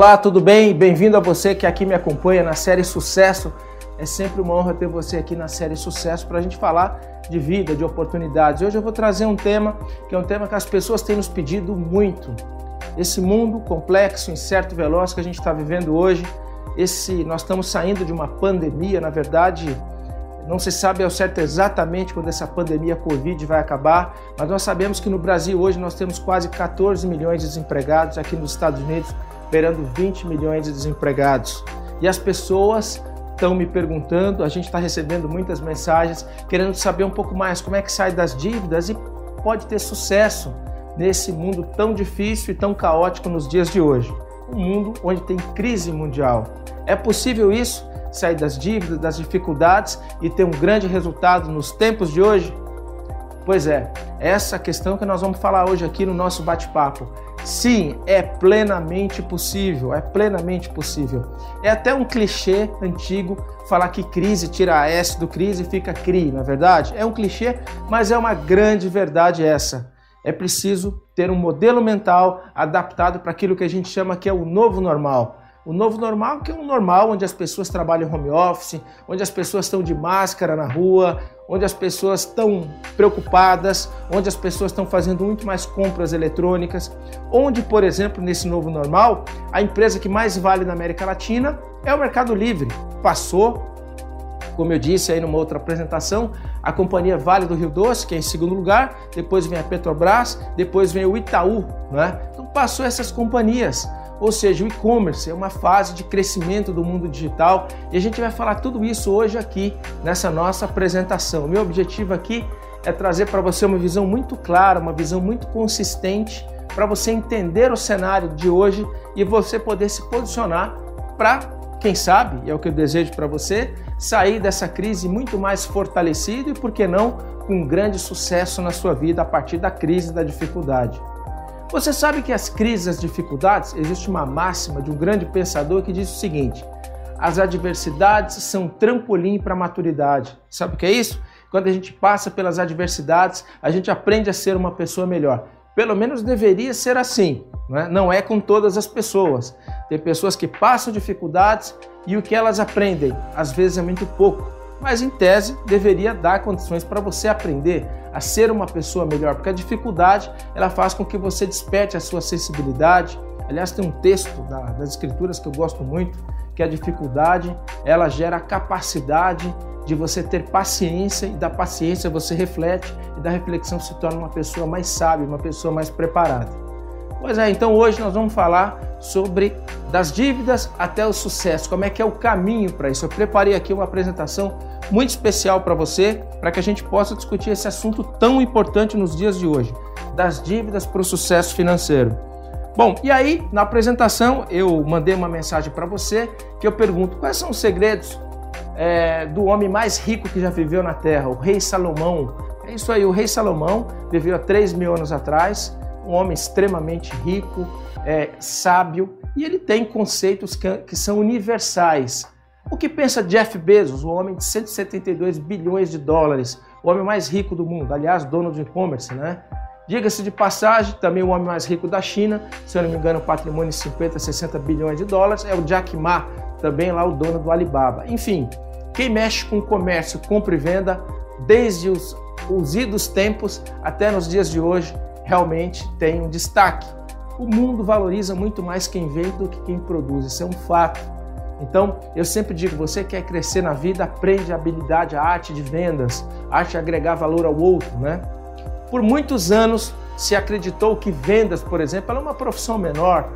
Olá, tudo bem? Bem-vindo a você que aqui me acompanha na série Sucesso. É sempre uma honra ter você aqui na série Sucesso para a gente falar de vida, de oportunidades. Hoje eu vou trazer um tema que é um tema que as pessoas têm nos pedido muito. Esse mundo complexo, incerto e veloz que a gente está vivendo hoje, esse, nós estamos saindo de uma pandemia, na verdade, não se sabe ao certo exatamente quando essa pandemia Covid vai acabar, mas nós sabemos que no Brasil hoje nós temos quase 14 milhões de desempregados, aqui nos Estados Unidos, beirando 20 milhões de desempregados. E as pessoas estão me perguntando, a gente está recebendo muitas mensagens, querendo saber um pouco mais como é que sai das dívidas e pode ter sucesso nesse mundo tão difícil e tão caótico nos dias de hoje. Um mundo onde tem crise mundial. É possível isso? Sair das dívidas, das dificuldades e ter um grande resultado nos tempos de hoje? Pois é, essa questão que nós vamos falar hoje aqui no nosso bate-papo. Sim, é plenamente possível, é plenamente possível. É até um clichê antigo falar que crise tira a S do crise e fica CRI, não é verdade? É um clichê, mas é uma grande verdade essa. É preciso ter um modelo mental adaptado para aquilo que a gente chama que é o novo normal. O novo normal, que é um normal onde as pessoas trabalham home office, onde as pessoas estão de máscara na rua, onde as pessoas estão preocupadas, onde as pessoas estão fazendo muito mais compras eletrônicas, onde, por exemplo, nesse novo normal, a empresa que mais vale na América Latina é o Mercado Livre. Passou, como eu disse aí numa outra apresentação, a companhia Vale do Rio Doce, que é em segundo lugar, depois vem a Petrobras, depois vem o Itaú, né? Então passou essas companhias. Ou seja, o e-commerce é uma fase de crescimento do mundo digital e a gente vai falar tudo isso hoje aqui nessa nossa apresentação. O meu objetivo aqui é trazer para você uma visão muito clara, uma visão muito consistente para você entender o cenário de hoje e você poder se posicionar para, quem sabe, é o que eu desejo para você, sair dessa crise muito mais fortalecido e, por que não, com grande sucesso na sua vida a partir da crise da dificuldade. Você sabe que as crises, as dificuldades, existe uma máxima de um grande pensador que diz o seguinte: as adversidades são trampolim para a maturidade. Sabe o que é isso? Quando a gente passa pelas adversidades, a gente aprende a ser uma pessoa melhor. Pelo menos deveria ser assim. Não é, não é com todas as pessoas. Tem pessoas que passam dificuldades e o que elas aprendem, às vezes, é muito pouco mas em tese deveria dar condições para você aprender a ser uma pessoa melhor, porque a dificuldade ela faz com que você desperte a sua sensibilidade. Aliás, tem um texto das escrituras que eu gosto muito, que a dificuldade ela gera capacidade de você ter paciência e da paciência você reflete e da reflexão se torna uma pessoa mais sábia, uma pessoa mais preparada. Pois é, então hoje nós vamos falar sobre das dívidas até o sucesso, como é que é o caminho para isso. Eu preparei aqui uma apresentação muito especial para você, para que a gente possa discutir esse assunto tão importante nos dias de hoje, das dívidas para o sucesso financeiro. Bom, e aí na apresentação eu mandei uma mensagem para você que eu pergunto quais são os segredos é, do homem mais rico que já viveu na Terra, o rei Salomão. É isso aí, o rei Salomão viveu há 3 mil anos atrás um homem extremamente rico, é, sábio, e ele tem conceitos que, que são universais. O que pensa Jeff Bezos, o homem de 172 bilhões de dólares, o homem mais rico do mundo, aliás, dono do e-commerce, né? Diga-se de passagem, também o homem mais rico da China, se eu não me engano, patrimônio de 50, 60 bilhões de dólares, é o Jack Ma, também lá o dono do Alibaba. Enfim, quem mexe com comércio, compra e venda, desde os, os idos tempos até nos dias de hoje, realmente tem um destaque. O mundo valoriza muito mais quem vende do que quem produz, isso é um fato. Então, eu sempre digo, você quer crescer na vida, aprende a habilidade, a arte de vendas, a arte de agregar valor ao outro, né? Por muitos anos se acreditou que vendas, por exemplo, era uma profissão menor.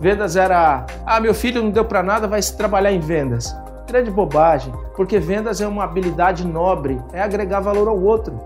Vendas era, ah, meu filho não deu para nada, vai se trabalhar em vendas. Grande bobagem, porque vendas é uma habilidade nobre, é agregar valor ao outro.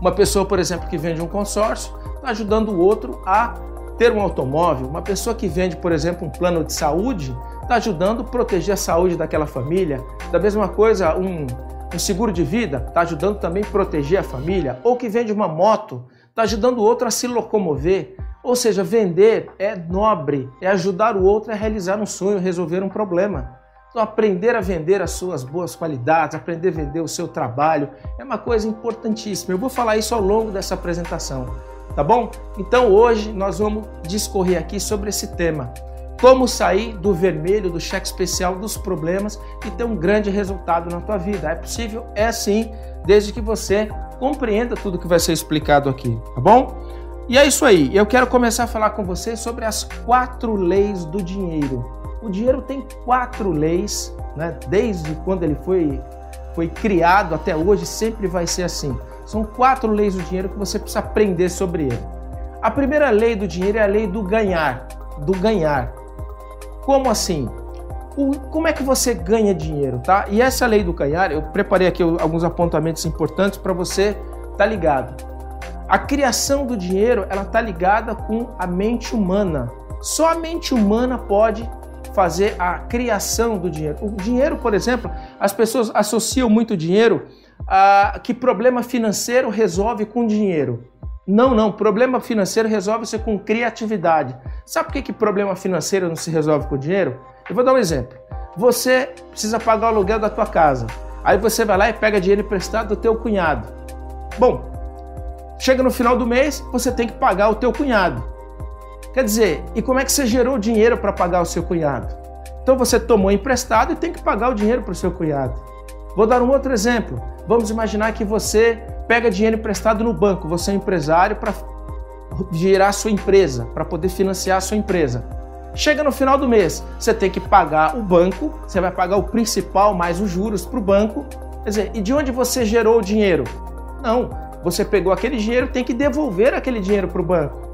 Uma pessoa, por exemplo, que vende um consórcio, está ajudando o outro a ter um automóvel. Uma pessoa que vende, por exemplo, um plano de saúde, está ajudando a proteger a saúde daquela família. Da mesma coisa, um, um seguro de vida está ajudando também a proteger a família. Ou que vende uma moto, está ajudando o outro a se locomover. Ou seja, vender é nobre, é ajudar o outro a realizar um sonho, resolver um problema. Então, aprender a vender as suas boas qualidades, aprender a vender o seu trabalho é uma coisa importantíssima. Eu vou falar isso ao longo dessa apresentação, tá bom? Então, hoje nós vamos discorrer aqui sobre esse tema. como sair do vermelho, do cheque especial, dos problemas e ter um grande resultado na tua vida. É possível? É sim, desde que você compreenda tudo que vai ser explicado aqui, tá bom? E é isso aí. Eu quero começar a falar com você sobre as quatro leis do dinheiro. O dinheiro tem quatro leis, né? Desde quando ele foi foi criado até hoje, sempre vai ser assim. São quatro leis do dinheiro que você precisa aprender sobre ele. A primeira lei do dinheiro é a lei do ganhar, do ganhar. Como assim? O, como é que você ganha dinheiro, tá? E essa lei do ganhar, eu preparei aqui alguns apontamentos importantes para você tá ligado. A criação do dinheiro, ela tá ligada com a mente humana. Só a mente humana pode fazer a criação do dinheiro. O dinheiro, por exemplo, as pessoas associam muito dinheiro a que problema financeiro resolve com dinheiro. Não, não. Problema financeiro resolve-se com criatividade. Sabe por que, que problema financeiro não se resolve com dinheiro? Eu vou dar um exemplo. Você precisa pagar o aluguel da tua casa. Aí você vai lá e pega dinheiro emprestado do teu cunhado. Bom, chega no final do mês, você tem que pagar o teu cunhado. Quer dizer, e como é que você gerou dinheiro para pagar o seu cunhado? Então você tomou emprestado e tem que pagar o dinheiro para o seu cunhado. Vou dar um outro exemplo. Vamos imaginar que você pega dinheiro emprestado no banco, você é empresário para gerar sua empresa, para poder financiar a sua empresa. Chega no final do mês, você tem que pagar o banco, você vai pagar o principal mais os juros para o banco. Quer dizer, e de onde você gerou o dinheiro? Não, você pegou aquele dinheiro, tem que devolver aquele dinheiro para o banco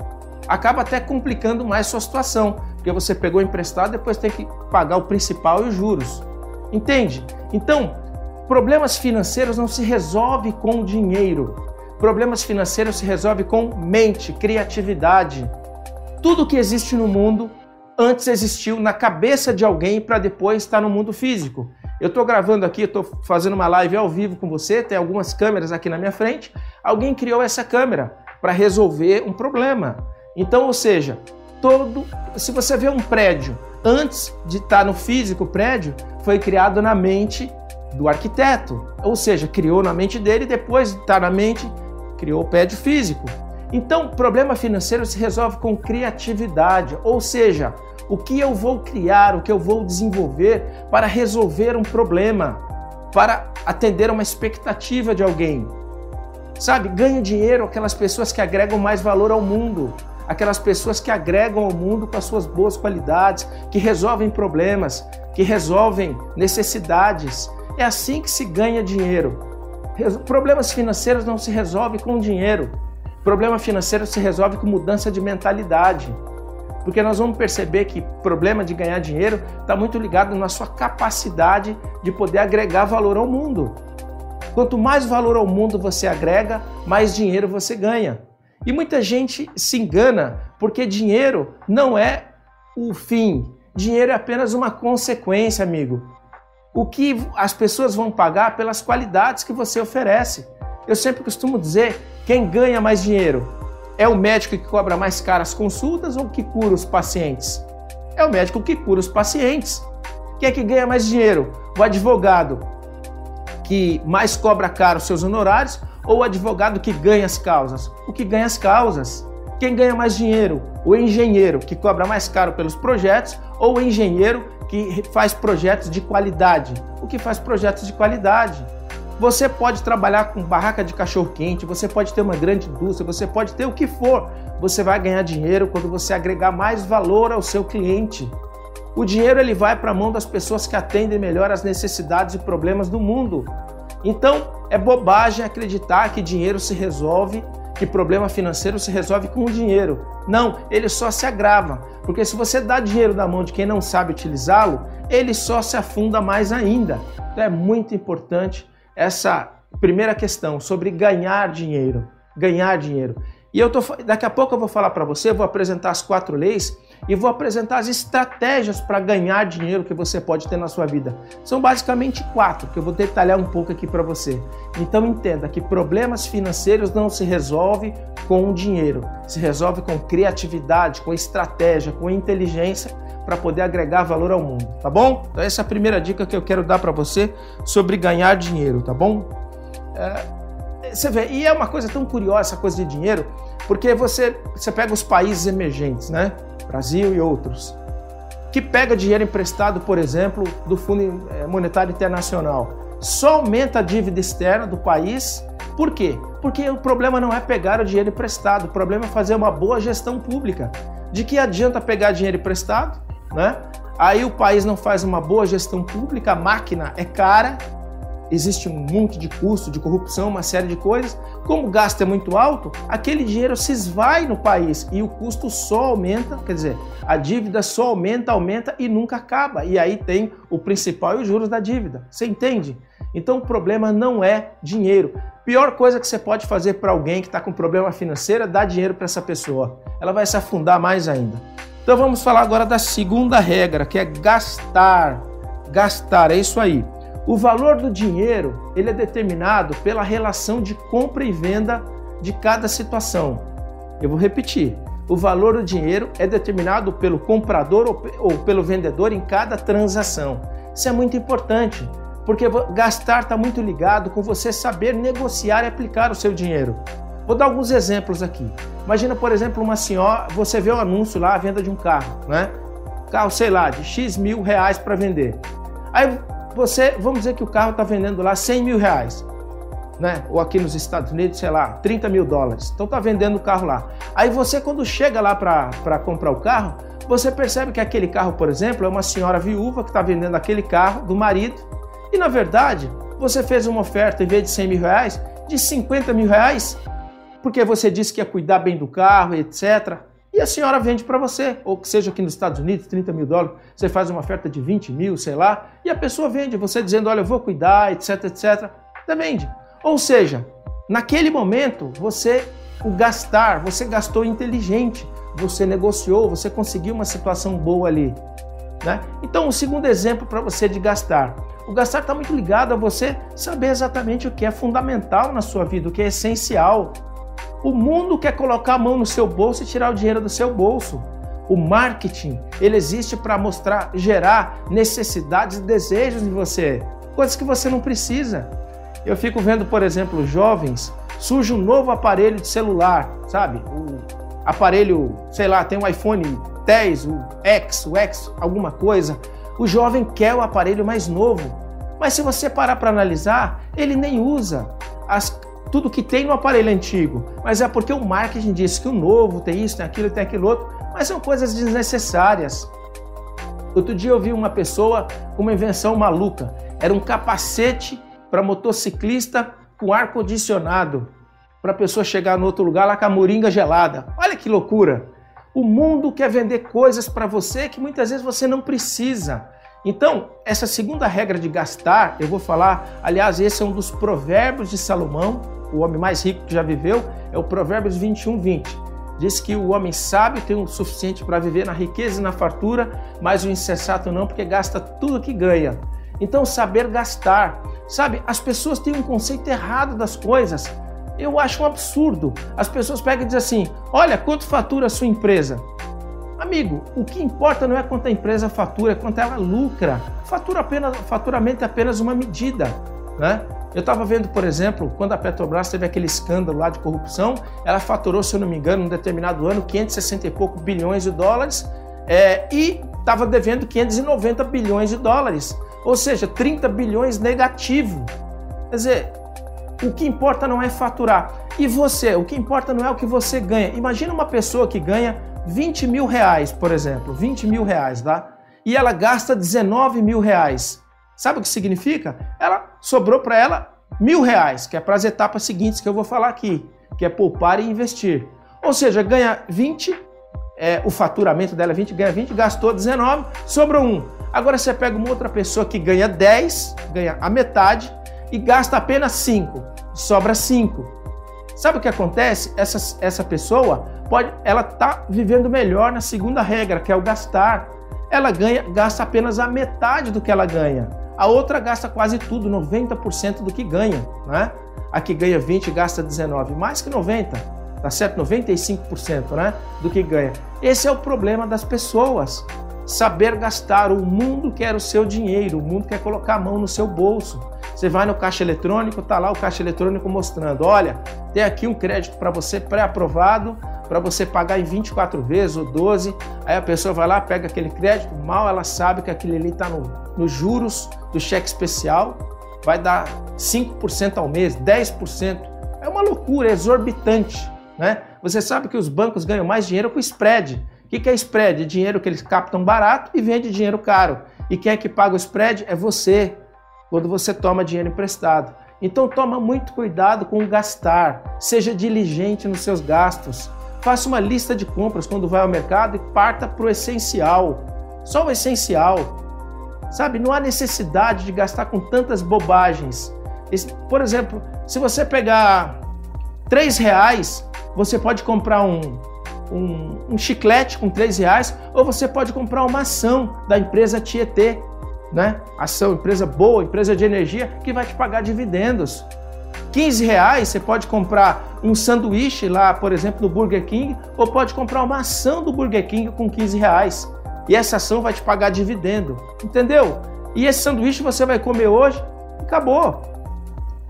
acaba até complicando mais sua situação, porque você pegou emprestado, depois tem que pagar o principal e os juros. Entende? Então, problemas financeiros não se resolve com dinheiro. Problemas financeiros se resolve com mente, criatividade. Tudo que existe no mundo antes existiu na cabeça de alguém para depois estar no mundo físico. Eu estou gravando aqui, estou fazendo uma live ao vivo com você, tem algumas câmeras aqui na minha frente. Alguém criou essa câmera para resolver um problema. Então, ou seja, todo, se você vê um prédio antes de estar no físico, o prédio foi criado na mente do arquiteto, ou seja, criou na mente dele, depois de estar na mente, criou o prédio físico. Então, problema financeiro se resolve com criatividade, ou seja, o que eu vou criar, o que eu vou desenvolver para resolver um problema, para atender uma expectativa de alguém. Sabe, ganha dinheiro aquelas pessoas que agregam mais valor ao mundo aquelas pessoas que agregam ao mundo com as suas boas qualidades, que resolvem problemas, que resolvem necessidades. É assim que se ganha dinheiro. Problemas financeiros não se resolvem com dinheiro. Problema financeiro se resolve com mudança de mentalidade. Porque nós vamos perceber que problema de ganhar dinheiro está muito ligado na sua capacidade de poder agregar valor ao mundo. Quanto mais valor ao mundo você agrega, mais dinheiro você ganha. E muita gente se engana porque dinheiro não é o fim. Dinheiro é apenas uma consequência, amigo. O que as pessoas vão pagar pelas qualidades que você oferece. Eu sempre costumo dizer: quem ganha mais dinheiro é o médico que cobra mais caras consultas ou que cura os pacientes? É o médico que cura os pacientes. Quem é que ganha mais dinheiro? O advogado que mais cobra caro seus honorários ou o advogado que ganha as causas? O que ganha as causas. Quem ganha mais dinheiro? O engenheiro, que cobra mais caro pelos projetos, ou o engenheiro que faz projetos de qualidade? O que faz projetos de qualidade? Você pode trabalhar com barraca de cachorro-quente, você pode ter uma grande indústria, você pode ter o que for. Você vai ganhar dinheiro quando você agregar mais valor ao seu cliente. O dinheiro ele vai para a mão das pessoas que atendem melhor as necessidades e problemas do mundo. Então, é bobagem acreditar que dinheiro se resolve, que problema financeiro se resolve com o dinheiro. Não, ele só se agrava. Porque se você dá dinheiro na mão de quem não sabe utilizá-lo, ele só se afunda mais ainda. Então é muito importante essa primeira questão sobre ganhar dinheiro. Ganhar dinheiro. E eu tô, daqui a pouco eu vou falar para você, vou apresentar as quatro leis e vou apresentar as estratégias para ganhar dinheiro que você pode ter na sua vida. São basicamente quatro que eu vou detalhar um pouco aqui para você. Então entenda que problemas financeiros não se resolve com dinheiro, se resolve com criatividade, com estratégia, com inteligência para poder agregar valor ao mundo, tá bom? Então essa é a primeira dica que eu quero dar para você sobre ganhar dinheiro, tá bom? É, você vê, e é uma coisa tão curiosa essa coisa de dinheiro, porque você, você pega os países emergentes, né? Brasil e outros. que pega dinheiro emprestado, por exemplo, do Fundo eh, Monetário Internacional, só aumenta a dívida externa do país. Por quê? Porque o problema não é pegar o dinheiro emprestado, o problema é fazer uma boa gestão pública. De que adianta pegar dinheiro emprestado, né? Aí o país não faz uma boa gestão pública, a máquina é cara, existe um monte de custo, de corrupção, uma série de coisas. Como o gasto é muito alto, aquele dinheiro se esvai no país e o custo só aumenta, quer dizer, a dívida só aumenta, aumenta e nunca acaba. E aí tem o principal e os juros da dívida. Você entende? Então o problema não é dinheiro. Pior coisa que você pode fazer para alguém que está com problema financeiro é dar dinheiro para essa pessoa. Ela vai se afundar mais ainda. Então vamos falar agora da segunda regra, que é gastar. Gastar, é isso aí. O valor do dinheiro ele é determinado pela relação de compra e venda de cada situação. Eu vou repetir. O valor do dinheiro é determinado pelo comprador ou pelo vendedor em cada transação. Isso é muito importante, porque gastar está muito ligado com você saber negociar e aplicar o seu dinheiro. Vou dar alguns exemplos aqui. Imagina, por exemplo, uma senhora, você vê um anúncio lá, a venda de um carro, né? Carro, sei lá, de X mil reais para vender. Aí você, vamos dizer que o carro está vendendo lá 100 mil reais, né? Ou aqui nos Estados Unidos, sei lá, 30 mil dólares. Então está vendendo o carro lá. Aí você, quando chega lá para comprar o carro, você percebe que aquele carro, por exemplo, é uma senhora viúva que está vendendo aquele carro do marido. E na verdade, você fez uma oferta em vez de 100 mil reais, de 50 mil reais, porque você disse que ia cuidar bem do carro, etc e a senhora vende para você, ou que seja aqui nos Estados Unidos, 30 mil dólares, você faz uma oferta de 20 mil, sei lá, e a pessoa vende, você dizendo, olha, eu vou cuidar, etc, etc, você vende. Ou seja, naquele momento, você, o gastar, você gastou inteligente, você negociou, você conseguiu uma situação boa ali. Né? Então, o segundo exemplo para você de gastar. O gastar está muito ligado a você saber exatamente o que é fundamental na sua vida, o que é essencial. O mundo quer colocar a mão no seu bolso e tirar o dinheiro do seu bolso. O marketing, ele existe para mostrar, gerar necessidades e desejos em você, coisas que você não precisa. Eu fico vendo, por exemplo, jovens, surge um novo aparelho de celular, sabe? O aparelho, sei lá, tem um iPhone 10, o X, o X, alguma coisa. O jovem quer o aparelho mais novo. Mas se você parar para analisar, ele nem usa. As tudo que tem no aparelho antigo, mas é porque o marketing diz que o novo tem isso, tem aquilo, tem aquilo outro, mas são coisas desnecessárias. Outro dia eu vi uma pessoa com uma invenção maluca. Era um capacete para motociclista com ar condicionado para a pessoa chegar no outro lugar lá com a moringa gelada. Olha que loucura! O mundo quer vender coisas para você que muitas vezes você não precisa. Então, essa segunda regra de gastar, eu vou falar, aliás, esse é um dos provérbios de Salomão, o homem mais rico que já viveu, é o Provérbios 21, 20. Diz que o homem sábio tem o suficiente para viver na riqueza e na fartura, mas o insensato não, porque gasta tudo que ganha. Então, saber gastar. Sabe, as pessoas têm um conceito errado das coisas. Eu acho um absurdo. As pessoas pegam e dizem assim: olha, quanto fatura a sua empresa? Amigo, o que importa não é quanto a empresa fatura, é quanto ela lucra. Fatura apenas, faturamento é apenas uma medida. Né? Eu estava vendo, por exemplo, quando a Petrobras teve aquele escândalo lá de corrupção, ela faturou, se eu não me engano, em um determinado ano, 560 e pouco bilhões de dólares é, e estava devendo 590 bilhões de dólares, ou seja, 30 bilhões negativo. Quer dizer, o que importa não é faturar. E você, o que importa não é o que você ganha. Imagina uma pessoa que ganha 20 mil reais, por exemplo, 20 mil reais, tá? E ela gasta 19 mil reais. Sabe o que significa? Ela sobrou para ela mil reais, que é para as etapas seguintes que eu vou falar aqui, que é poupar e investir. Ou seja, ganha 20, é, o faturamento dela é 20, ganha 20, gastou 19, sobrou um. Agora você pega uma outra pessoa que ganha 10, ganha a metade e gasta apenas 5, sobra 5. Sabe o que acontece? Essa, essa pessoa pode, ela tá vivendo melhor na segunda regra, que é o gastar. Ela ganha, gasta apenas a metade do que ela ganha. A outra gasta quase tudo, 90% do que ganha, né? A que ganha 20 gasta 19, mais que 90, tá certo? 95%, né, do que ganha. Esse é o problema das pessoas. Saber gastar. O mundo quer o seu dinheiro, o mundo quer colocar a mão no seu bolso. Você vai no caixa eletrônico, tá lá o caixa eletrônico mostrando, olha, tem aqui um crédito para você pré-aprovado, para você pagar em 24 vezes ou 12. Aí a pessoa vai lá, pega aquele crédito, mal ela sabe que aquele ali está nos no juros do cheque especial, vai dar 5% ao mês, 10%. É uma loucura, é exorbitante. Né? Você sabe que os bancos ganham mais dinheiro com spread. O que é spread? Dinheiro que eles captam barato e vende dinheiro caro. E quem é que paga o spread? É você, quando você toma dinheiro emprestado. Então toma muito cuidado com gastar, seja diligente nos seus gastos. Faça uma lista de compras quando vai ao mercado e parta para o essencial. Só o essencial. Sabe, não há necessidade de gastar com tantas bobagens. Por exemplo, se você pegar três reais, você pode comprar um, um, um, chiclete com três reais, ou você pode comprar uma ação da empresa Tietê, né? Ação, empresa boa, empresa de energia, que vai te pagar dividendos. 15 reais você pode comprar um sanduíche lá, por exemplo, no Burger King, ou pode comprar uma ação do Burger King com 15 reais. E essa ação vai te pagar dividendo, entendeu? E esse sanduíche você vai comer hoje acabou.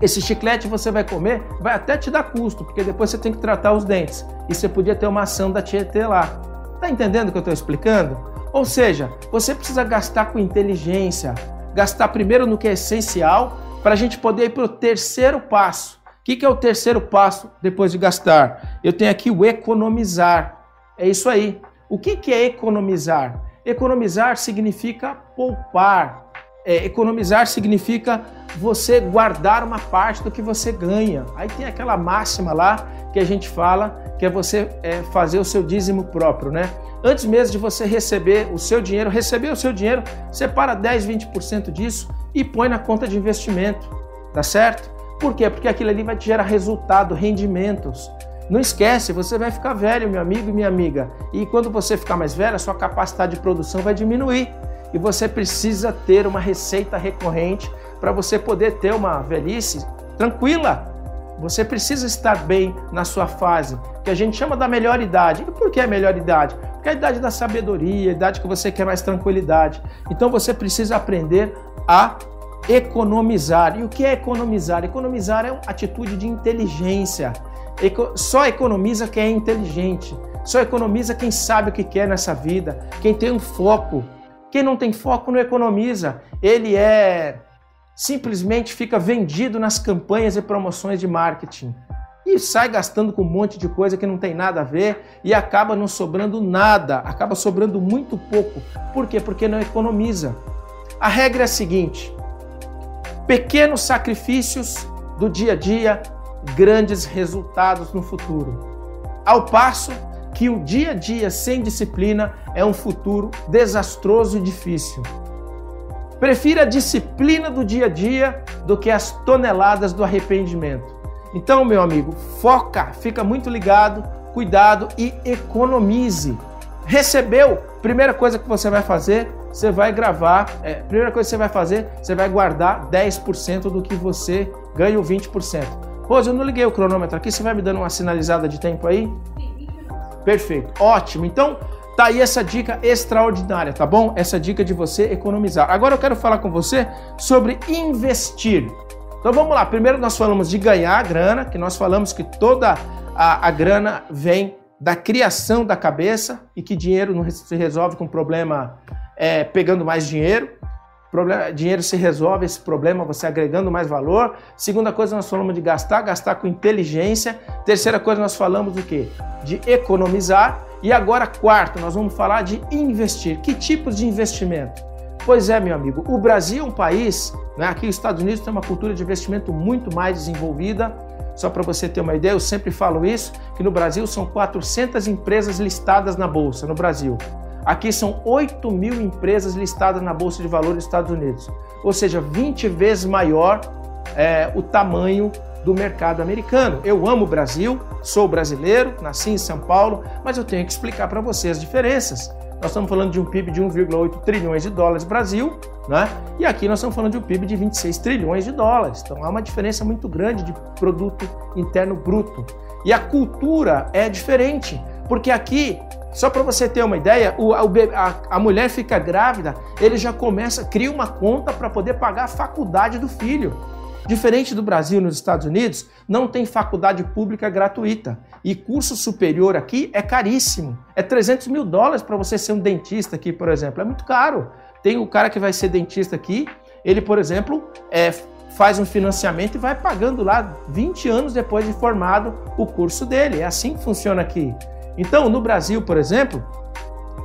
Esse chiclete você vai comer, vai até te dar custo, porque depois você tem que tratar os dentes. E você podia ter uma ação da Tietê lá. Tá entendendo o que eu estou explicando? Ou seja, você precisa gastar com inteligência, gastar primeiro no que é essencial para a gente poder ir para o terceiro passo. O que, que é o terceiro passo depois de gastar? Eu tenho aqui o economizar. É isso aí. O que, que é economizar? Economizar significa poupar. É, economizar significa você guardar uma parte do que você ganha. Aí tem aquela máxima lá que a gente fala que é você é, fazer o seu dízimo próprio, né? Antes mesmo de você receber o seu dinheiro, receber o seu dinheiro, separa 10, 20% disso e põe na conta de investimento, tá certo? Por quê? Porque aquilo ali vai te gerar resultado, rendimentos. Não esquece, você vai ficar velho, meu amigo e minha amiga. E quando você ficar mais velho, a sua capacidade de produção vai diminuir. E você precisa ter uma receita recorrente para você poder ter uma velhice tranquila. Você precisa estar bem na sua fase, que a gente chama da melhor idade. E por que a melhor idade? Porque é a idade da sabedoria, a idade que você quer mais tranquilidade. Então você precisa aprender a economizar. E o que é economizar? Economizar é uma atitude de inteligência. Só economiza quem é inteligente. Só economiza quem sabe o que quer nessa vida, quem tem um foco. Quem não tem foco não economiza. Ele é simplesmente fica vendido nas campanhas e promoções de marketing e sai gastando com um monte de coisa que não tem nada a ver e acaba não sobrando nada, acaba sobrando muito pouco. Por quê? Porque não economiza. A regra é a seguinte: pequenos sacrifícios do dia a dia, grandes resultados no futuro. Ao passo que o dia a dia sem disciplina é um futuro desastroso e difícil. Prefira a disciplina do dia a dia do que as toneladas do arrependimento. Então, meu amigo, foca, fica muito ligado, cuidado e economize. Recebeu? Primeira coisa que você vai fazer, você vai gravar. É, primeira coisa que você vai fazer, você vai guardar 10% do que você ganha, 20%. Rose, eu não liguei o cronômetro aqui, você vai me dando uma sinalizada de tempo aí? Perfeito, ótimo. Então, tá aí essa dica extraordinária, tá bom? Essa dica de você economizar. Agora eu quero falar com você sobre investir. Então vamos lá, primeiro nós falamos de ganhar grana, que nós falamos que toda a, a grana vem da criação da cabeça e que dinheiro não se resolve com problema é, pegando mais dinheiro. Problema, dinheiro se resolve esse problema você agregando mais valor. Segunda coisa, nós falamos de gastar, gastar com inteligência. Terceira coisa, nós falamos do que? De economizar. E agora, quarto, nós vamos falar de investir. Que tipos de investimento? Pois é, meu amigo, o Brasil é um país, né, aqui os Estados Unidos tem uma cultura de investimento muito mais desenvolvida. Só para você ter uma ideia, eu sempre falo isso, que no Brasil são 400 empresas listadas na Bolsa, no Brasil. Aqui são 8 mil empresas listadas na Bolsa de Valores dos Estados Unidos. Ou seja, 20 vezes maior é, o tamanho do mercado americano. Eu amo o Brasil, sou brasileiro, nasci em São Paulo, mas eu tenho que explicar para você as diferenças. Nós estamos falando de um PIB de 1,8 trilhões de dólares Brasil, né? E aqui nós estamos falando de um PIB de 26 trilhões de dólares. Então há uma diferença muito grande de produto interno bruto. E a cultura é diferente, porque aqui Só para você ter uma ideia, o, a, a, mulher fica grávida, ele já começa, cria uma conta para poder pagar a faculdade do filho. Diferente do Brasil, nos Estados Unidos, não tem faculdade pública gratuita. E curso superior aqui é caríssimo. É 300 mil dólares para você ser um dentista aqui, por exemplo. É muito caro. Tem o cara que vai ser dentista aqui, ele, por exemplo, é, faz um financiamento e vai pagando lá 20 anos depois de formado o curso dele. É assim que funciona aqui. Então, no Brasil, por exemplo,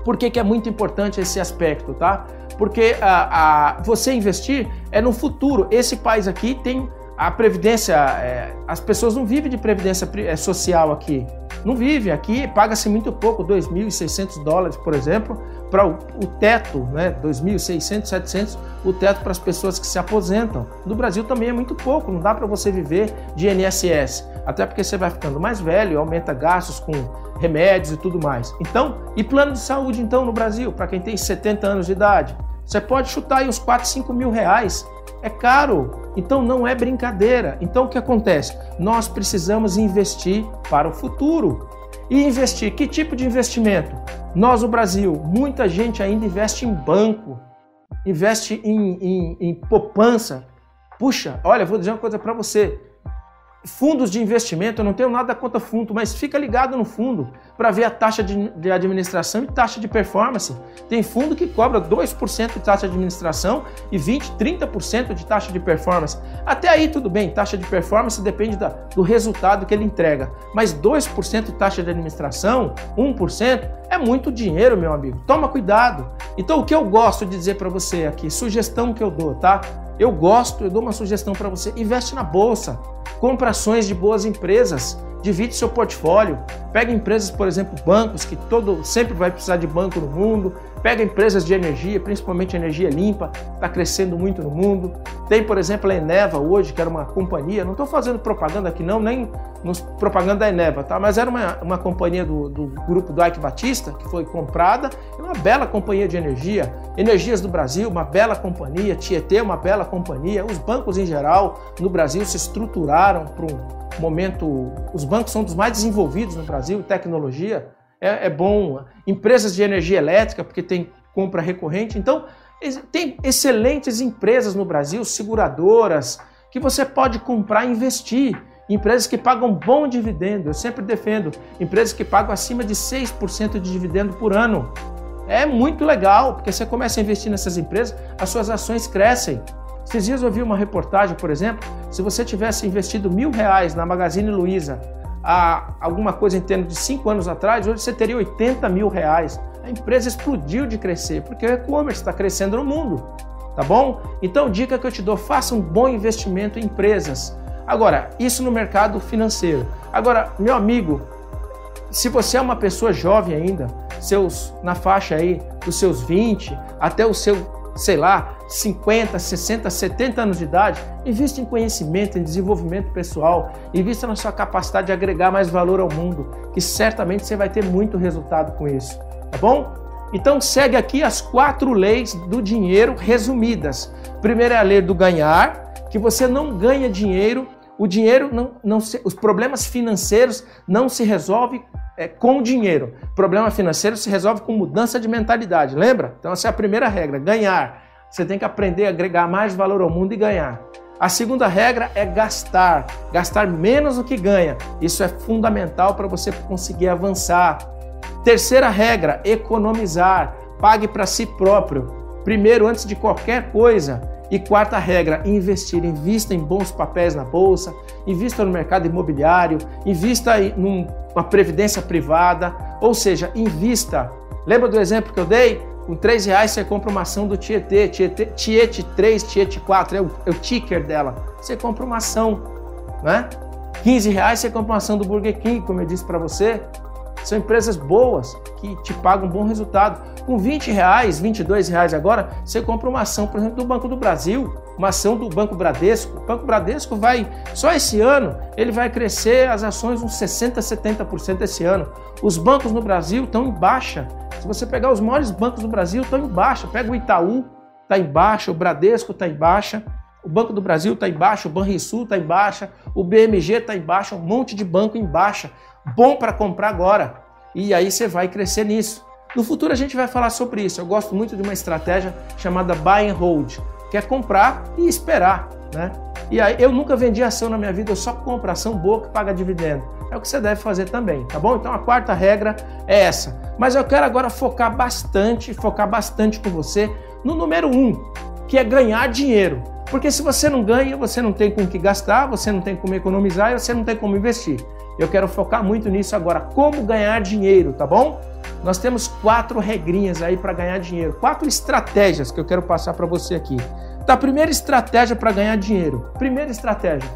por que, que é muito importante esse aspecto, tá? Porque a, a, você investir é no futuro. Esse país aqui tem a previdência, é, as pessoas não vivem de previdência é, social aqui. Não vive. Aqui paga-se muito pouco, 2.600 dólares, por exemplo, para o, o, teto, né? 2.600, 700, o teto para as pessoas que se aposentam. No Brasil também é muito pouco, não dá para você viver de INSS. Até porque você vai ficando mais velho, aumenta gastos com remédios e tudo mais. Então, e plano de saúde então no Brasil, para quem tem 70 anos de idade? Você pode chutar aí uns 4, 5 mil reais. É caro, então não é brincadeira. Então o que acontece? Nós precisamos investir para o futuro. E investir, que tipo de investimento? Nós, no Brasil, muita gente ainda investe em banco, investe em, em, em poupança. Puxa, olha, vou dizer uma coisa para você fundos de investimento, eu não tenho nada contra fundo, mas fica ligado no fundo para ver a taxa de, de, administração e taxa de performance. Tem fundo que cobra 2% de taxa de administração e 20, 30% de taxa de performance. Até aí tudo bem, taxa de performance depende da, do resultado que ele entrega, mas 2% de taxa de administração, 1%, é muito dinheiro, meu amigo. Toma cuidado. Então o que eu gosto de dizer para você aqui, sugestão que eu dou, tá? Eu gosto, eu dou uma sugestão para você, investe na bolsa. Compra ações de boas empresas, divide seu portfólio, pega empresas, por exemplo, bancos, que todo sempre vai precisar de banco no mundo, pega empresas de energia, principalmente energia limpa, está crescendo muito no mundo. Tem, por exemplo, a Eneva hoje, que era uma companhia, não estou fazendo propaganda aqui não, nem nos, propaganda da Eneva, tá? mas era uma, uma companhia do, do grupo do Ike Batista, que foi comprada, é uma bela companhia de energia. Energias do Brasil, uma bela companhia, Tietê, uma bela companhia. Os bancos em geral no Brasil se estruturaram para um momento, os bancos são dos mais desenvolvidos no Brasil, tecnologia, é, é bom. Empresas de energia elétrica, porque tem compra recorrente. Então, tem excelentes empresas no Brasil, seguradoras, que você pode comprar e investir. Empresas que pagam bom dividendo. Eu sempre defendo empresas que pagam acima de 6% de dividendo por ano. É muito legal, porque você começa a investir nessas empresas, as suas ações crescem. Esses dias eu vi uma reportagem, por exemplo, se você tivesse investido mil reais na Magazine Luiza há alguma coisa em termos de cinco anos atrás, hoje você teria 80 mil reais. A empresa explodiu de crescer, porque o e-commerce está crescendo no mundo, tá bom? Então, dica que eu te dou, faça um bom investimento em empresas. Agora, isso no mercado financeiro. Agora, meu amigo, se você é uma pessoa jovem ainda, seus na faixa aí dos seus 20 até o seu sei lá, 50, 60, 70 anos de idade, invista em conhecimento, em desenvolvimento pessoal, invista na sua capacidade de agregar mais valor ao mundo, que certamente você vai ter muito resultado com isso, tá bom? Então segue aqui as quatro leis do dinheiro resumidas. Primeiro é a lei do ganhar, que você não ganha dinheiro, o dinheiro não, não se, os problemas financeiros não se resolvem é, com dinheiro. Problema financeiro se resolve com mudança de mentalidade, lembra? Então essa é a primeira regra, ganhar. Você tem que aprender a agregar mais valor ao mundo e ganhar. A segunda regra é gastar, gastar menos do que ganha. Isso é fundamental para você conseguir avançar. Terceira regra, economizar. Pague para si próprio. Primeiro, antes de qualquer coisa, e quarta regra, investir. Invista em bons papéis na bolsa, invista no mercado imobiliário, invista em uma previdência privada, ou seja, invista. Lembra do exemplo que eu dei? Com 3 reais você compra uma ação do Tietê, Tietê Tiete 3, Tiete 4, é o, é o ticker dela. Você compra uma ação, né? 15 reais você compra uma ação do Burger King, como eu disse para você. São empresas boas que te pagam um bom resultado. Com 20 reais, 22 reais agora, você compra uma ação, por exemplo, do Banco do Brasil, uma ação do Banco Bradesco. O Banco Bradesco vai, só esse ano, ele vai crescer as ações uns 60, 70% esse ano. Os bancos no Brasil estão em baixa. Se você pegar os maiores bancos do Brasil, estão em baixa. Pega o Itaú, está em baixa, o Bradesco está em baixa. O Banco do Brasil está em baixa, o Banrisul está em baixa, o BMG está em baixa, um monte de banco em baixa bom para comprar agora. e aí você vai crescer nisso. No futuro a gente vai falar sobre isso. Eu gosto muito de uma estratégia chamada buy and hold, que é comprar e esperar, né? E aí eu nunca vendi ação na minha vida, eu só compro ação boa que paga dividendo. É o que você deve fazer também, tá bom? Então a quarta regra é essa. Mas eu quero agora focar bastante, focar bastante com você no número um, que é ganhar dinheiro. Porque se você não ganha, você não tem com o que gastar, você não tem como economizar e você não tem como investir. Eu quero focar muito nisso agora, como ganhar dinheiro, tá bom? Nós temos quatro regrinhas aí para ganhar dinheiro, quatro estratégias que eu quero passar para você aqui. Tá, primeira estratégia para ganhar dinheiro. Primeira estratégia.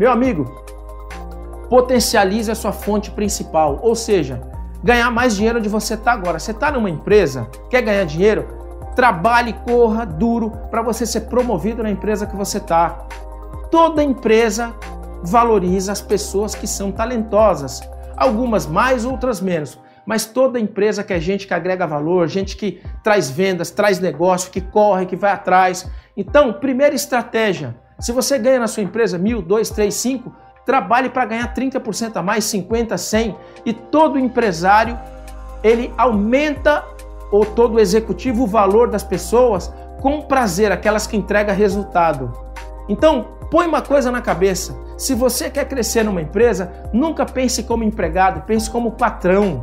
Meu amigo, potencialize a sua fonte principal, ou seja, ganhar mais dinheiro onde você está agora. Você está numa empresa, quer ganhar dinheiro? Trabalhe, corra duro para você ser promovido na empresa que você está. Toda empresa valoriza as pessoas que são talentosas, algumas mais, outras menos. Mas toda empresa que é gente que agrega valor, gente que traz vendas, traz negócio, que corre, que vai atrás. Então, primeira estratégia: se você ganha na sua empresa mil, dois, três, cinco, trabalhe para ganhar 30% a mais, 50, 100 e todo empresário ele aumenta ou todo executivo o valor das pessoas com prazer, aquelas que entregam resultado. Então, põe uma coisa na cabeça. Se você quer crescer numa empresa, nunca pense como empregado, pense como patrão.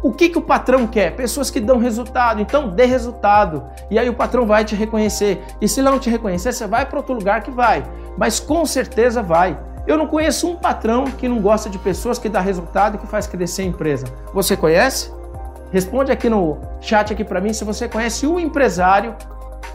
O que, que o patrão quer? Pessoas que dão resultado. Então, dê resultado. E aí o patrão vai te reconhecer. E se não te reconhecer, você vai para outro lugar que vai. Mas com certeza vai. Eu não conheço um patrão que não gosta de pessoas que dá resultado e que faz crescer a empresa. Você conhece? Responde aqui no chat aqui para mim se você conhece um empresário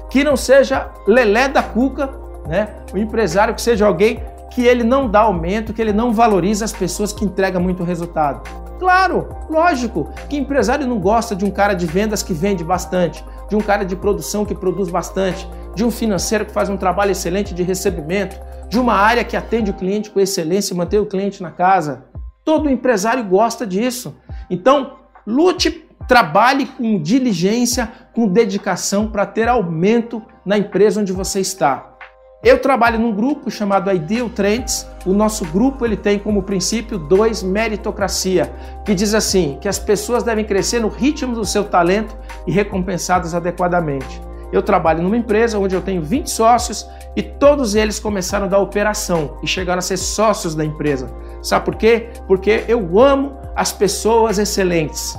que não seja lelé da cuca, né? Um empresário que seja alguém que ele não dá aumento, que ele não valoriza as pessoas que entregam muito resultado. Claro, lógico, que empresário não gosta de um cara de vendas que vende bastante, de um cara de produção que produz bastante, de um financeiro que faz um trabalho excelente de recebimento, de uma área que atende o cliente com excelência e mantém o cliente na casa. Todo empresário gosta disso. Então, lute, trabalhe com diligência, com dedicação para ter aumento na empresa onde você está. Eu trabalho num grupo chamado Ideal Trends. O nosso grupo ele tem como princípio dois meritocracia, que diz assim que as pessoas devem crescer no ritmo do seu talento e recompensadas adequadamente. Eu trabalho numa empresa onde eu tenho 20 sócios e todos eles começaram da operação e chegaram a ser sócios da empresa. Sabe por quê? Porque eu amo as pessoas excelentes.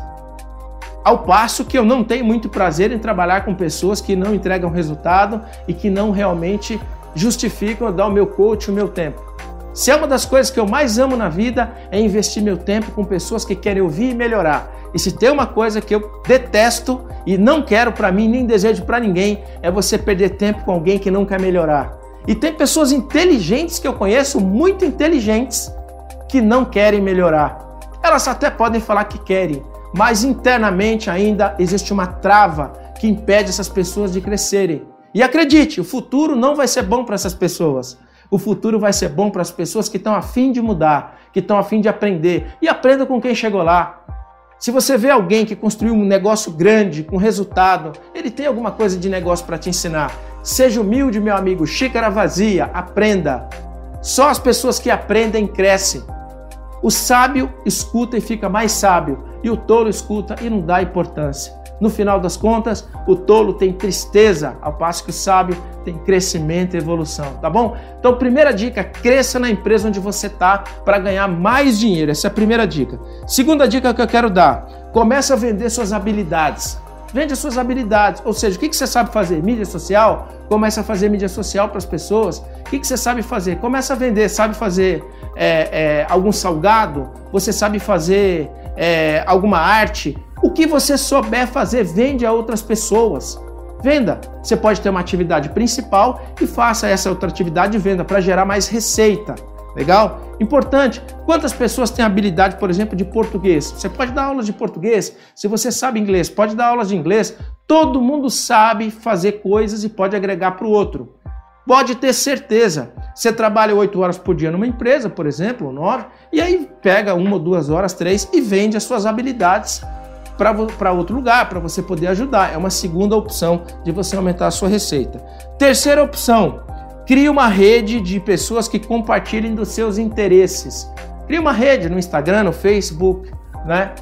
Ao passo que eu não tenho muito prazer em trabalhar com pessoas que não entregam resultado e que não realmente justificam dar o meu coach, o meu tempo. Se é uma das coisas que eu mais amo na vida é investir meu tempo com pessoas que querem ouvir e melhorar. E se tem uma coisa que eu detesto e não quero para mim nem desejo para ninguém, é você perder tempo com alguém que não quer melhorar. E tem pessoas inteligentes que eu conheço, muito inteligentes, que não querem melhorar. Elas até podem falar que querem, mas internamente ainda existe uma trava que impede essas pessoas de crescerem. E acredite, o futuro não vai ser bom para essas pessoas. O futuro vai ser bom para as pessoas que estão afim de mudar, que estão afim de aprender. E aprenda com quem chegou lá. Se você vê alguém que construiu um negócio grande, com resultado, ele tem alguma coisa de negócio para te ensinar. Seja humilde, meu amigo, xícara vazia, aprenda. Só as pessoas que aprendem crescem. O sábio escuta e fica mais sábio, e o tolo escuta e não dá importância. No final das contas, o tolo tem tristeza, ao passo que o sábio tem crescimento e evolução, tá bom? Então, primeira dica, cresça na empresa onde você está para ganhar mais dinheiro. Essa é a primeira dica. Segunda dica que eu quero dar, comece a vender suas habilidades. Vende as suas habilidades, ou seja, o que você sabe fazer? Mídia social? Comece a fazer mídia social para as pessoas. O que você sabe fazer? Comece a vender. Sabe fazer é, é, algum salgado? Você sabe fazer é, alguma arte? O que você souber fazer, vende a outras pessoas. Venda. Você pode ter uma atividade principal e faça essa outra atividade de venda para gerar mais receita. Legal? Importante. Quantas pessoas têm habilidade, por exemplo, de português? Você pode dar aulas de português. Se você sabe inglês, pode dar aulas de inglês. Todo mundo sabe fazer coisas e pode agregar para o outro. Pode ter certeza. Você trabalha oito horas por dia numa empresa, por exemplo, ou nove, e aí pega uma ou duas horas, três e vende as suas habilidades para outro lugar, para você poder ajudar. É uma segunda opção de você aumentar a sua receita. Terceira opção, crie uma rede de pessoas que compartilhem dos seus interesses. Crie uma rede no Instagram, no Facebook, né?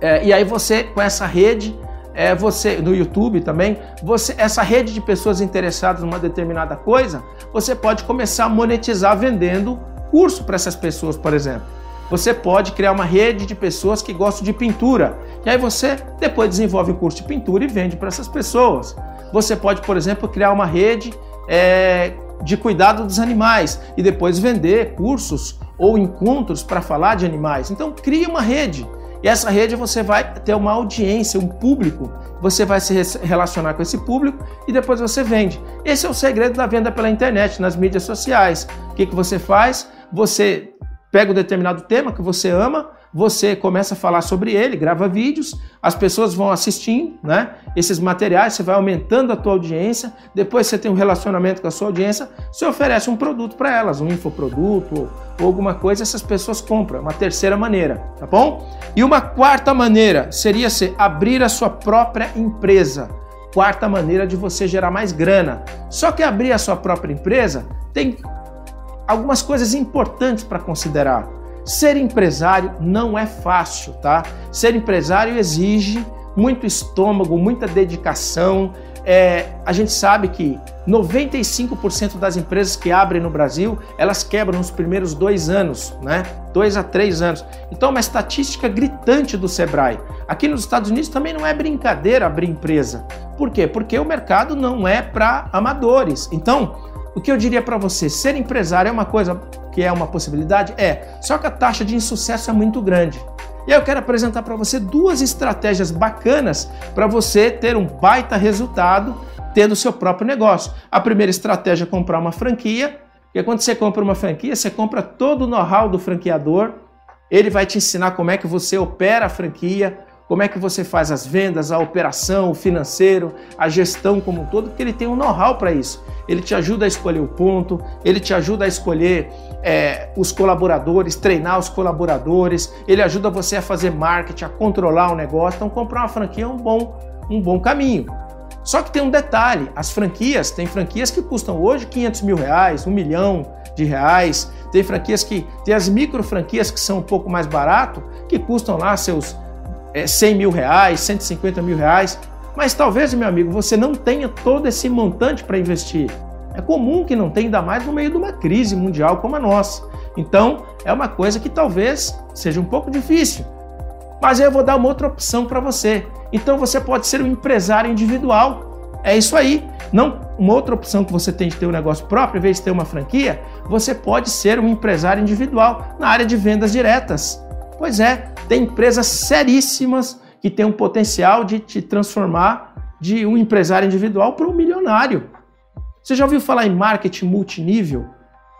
É, e aí você, com essa rede, é, você no YouTube também, você essa rede de pessoas interessadas numa determinada coisa, você pode começar a monetizar vendendo curso para essas pessoas, por exemplo. Você pode criar uma rede de pessoas que gostam de pintura. E aí você depois desenvolve o curso de pintura e vende para essas pessoas. Você pode, por exemplo, criar uma rede é, de cuidado dos animais e depois vender cursos ou encontros para falar de animais. Então crie uma rede. E essa rede você vai ter uma audiência, um público. Você vai se relacionar com esse público e depois você vende. Esse é o segredo da venda pela internet, nas mídias sociais. O que, que você faz? Você pega um determinado tema que você ama, você começa a falar sobre ele, grava vídeos, as pessoas vão assistindo, né? Esses materiais, você vai aumentando a tua audiência, depois você tem um relacionamento com a sua audiência, você oferece um produto para elas, um infoproduto ou alguma coisa, essas pessoas compram. Uma terceira maneira, tá bom? E uma quarta maneira seria ser abrir a sua própria empresa. Quarta maneira de você gerar mais grana. Só que abrir a sua própria empresa tem algumas coisas importantes para considerar. Ser empresário não é fácil, tá? Ser empresário exige muito estômago, muita dedicação. É, a gente sabe que 95% das empresas que abrem no Brasil, elas quebram nos primeiros dois anos, né? Dois a três anos. Então, é uma estatística gritante do Sebrae. Aqui nos Estados Unidos também não é brincadeira abrir empresa. Por quê? Porque o mercado não é para amadores. Então, o que eu diria para você, ser empresário é uma coisa que é uma possibilidade? É. Só que a taxa de insucesso é muito grande. E aí eu quero apresentar para você duas estratégias bacanas para você ter um baita resultado tendo seu próprio negócio. A primeira estratégia é comprar uma franquia, e quando você compra uma franquia, você compra todo o know-how do franqueador, ele vai te ensinar como é que você opera a franquia, como é que você faz as vendas, a operação, o financeiro, a gestão como um todo, porque ele tem um know-how para isso. Ele te ajuda a escolher o ponto, ele te ajuda a escolher é, os colaboradores, treinar os colaboradores, ele ajuda você a fazer marketing, a controlar o negócio. Então, comprar uma franquia é um bom, um bom caminho. Só que tem um detalhe: as franquias, tem franquias que custam hoje 500 mil reais, um milhão de reais, tem franquias que, tem as micro franquias que são um pouco mais barato, que custam lá seus é, 100 mil reais, 150 mil reais, mas talvez, meu amigo, você não tenha todo esse montante para investir. É comum que não tenha, ainda mais no meio de uma crise mundial como a nossa. Então, é uma coisa que talvez seja um pouco difícil. Mas eu vou dar uma outra opção para você. Então, você pode ser um empresário individual. É isso aí. Não uma outra opção que você tem de ter um negócio próprio, em vez de ter uma franquia, você pode ser um empresário individual na área de vendas diretas. Pois é, tem empresas seríssimas que têm um potencial de te transformar de um empresário individual para um milionário. Você já ouviu falar em marketing multinível?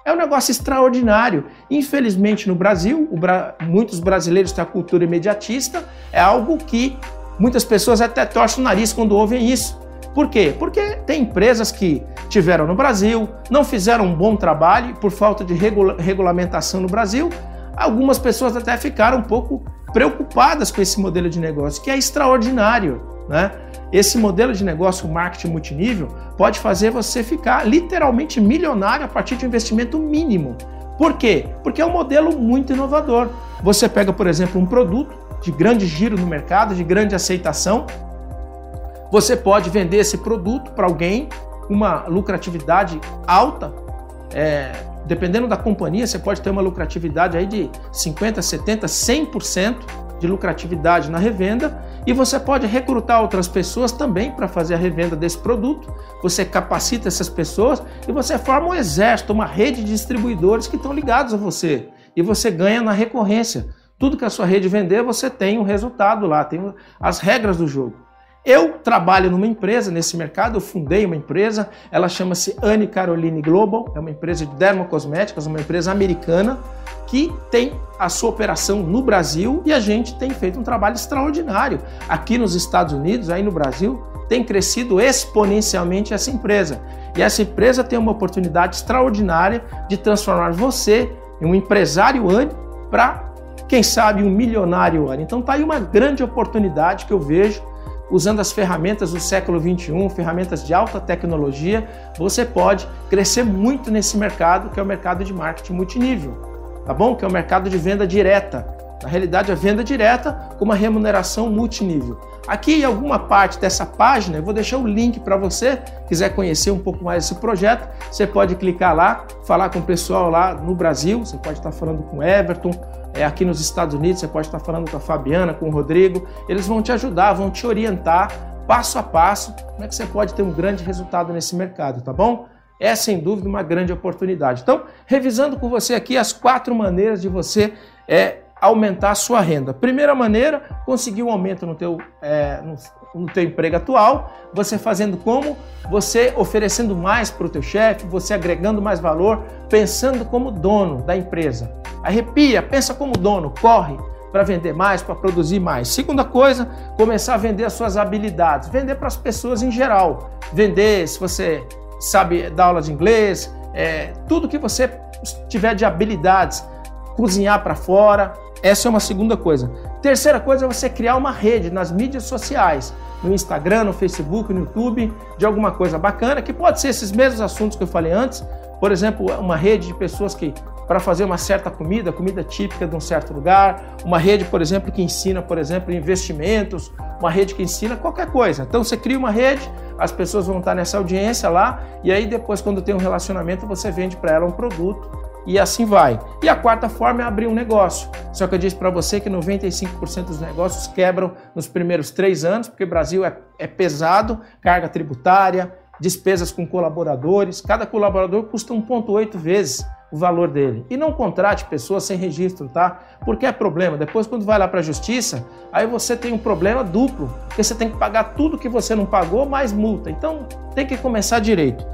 É um negócio extraordinário. Infelizmente, no Brasil, Bra... muitos brasileiros têm a cultura imediatista, é algo que muitas pessoas até torcem o nariz quando ouvem isso. Por quê? Porque tem empresas que tiveram no Brasil, não fizeram um bom trabalho por falta de regula... regulamentação no Brasil, Algumas pessoas até ficaram um pouco preocupadas com esse modelo de negócio, que é extraordinário. Né? Esse modelo de negócio, marketing multinível, pode fazer você ficar literalmente milionário a partir de um investimento mínimo. Por quê? Porque é um modelo muito inovador. Você pega, por exemplo, um produto de grande giro no mercado, de grande aceitação, você pode vender esse produto para alguém uma lucratividade alta, é, dependendo da companhia, você pode ter uma lucratividade aí de 50, 70, 100% de lucratividade na revenda e você pode recrutar outras pessoas também para fazer a revenda desse produto. Você capacita essas pessoas e você forma um exército, uma rede de distribuidores que estão ligados a você e você ganha na recorrência. Tudo que a sua rede vender, você tem um resultado lá, tem as regras do jogo. Eu trabalho numa empresa nesse mercado, eu fundei uma empresa, ela chama-se Anne Caroline Global, é uma empresa de dermocosméticos, uma empresa americana que tem a sua operação no Brasil e a gente tem feito um trabalho extraordinário aqui nos Estados Unidos, aí no Brasil, tem crescido exponencialmente essa empresa. E essa empresa tem uma oportunidade extraordinária de transformar você em um empresário Anne para, quem sabe, um milionário Anne. Então tá aí uma grande oportunidade que eu vejo usando as ferramentas do século 21, ferramentas de alta tecnologia, você pode crescer muito nesse mercado que é o mercado de marketing multinível, tá bom? Que é o mercado de venda direta. Na realidade, a venda direta com uma remuneração multinível. Aqui em alguma parte dessa página, eu vou deixar o link para você, quiser conhecer um pouco mais esse projeto, você pode clicar lá, falar com o pessoal lá no Brasil, você pode estar falando com Everton, é, aqui nos Estados Unidos, você pode estar falando com a Fabiana, com o Rodrigo, eles vão te ajudar, vão te orientar passo a passo como é que você pode ter um grande resultado nesse mercado, tá bom? É sem dúvida uma grande oportunidade. Então, revisando com você aqui as quatro maneiras de você é, aumentar a sua renda. Primeira maneira, conseguir um aumento no teu, é, no, no, teu emprego atual, você fazendo como? Você oferecendo mais para o teu chefe, você agregando mais valor, pensando como dono da empresa. Arrepia, pensa como dono, corre para vender mais, para produzir mais. Segunda coisa, começar a vender as suas habilidades, vender para as pessoas em geral. Vender, se você sabe dar aula de inglês, é, tudo que você tiver de habilidades, cozinhar para fora, essa é uma segunda coisa. Terceira coisa é você criar uma rede nas mídias sociais, no Instagram, no Facebook, no YouTube, de alguma coisa bacana, que pode ser esses mesmos assuntos que eu falei antes, por exemplo, uma rede de pessoas que para fazer uma certa comida, comida típica de um certo lugar, uma rede, por exemplo, que ensina, por exemplo, investimentos, uma rede que ensina qualquer coisa. Então você cria uma rede, as pessoas vão estar nessa audiência lá, e aí depois, quando tem um relacionamento, você vende para ela um produto e assim vai. E a quarta forma é abrir um negócio. Só que eu disse para você que 95% dos negócios quebram nos primeiros três anos, porque o Brasil é, é pesado, carga tributária, despesas com colaboradores. Cada colaborador custa 1,8 vezes o valor dele. E não contrate pessoas sem registro, tá? Porque é problema. Depois, quando vai lá para a justiça, aí você tem um problema duplo, porque você tem que pagar tudo que você não pagou mais multa. Então, tem que começar direito.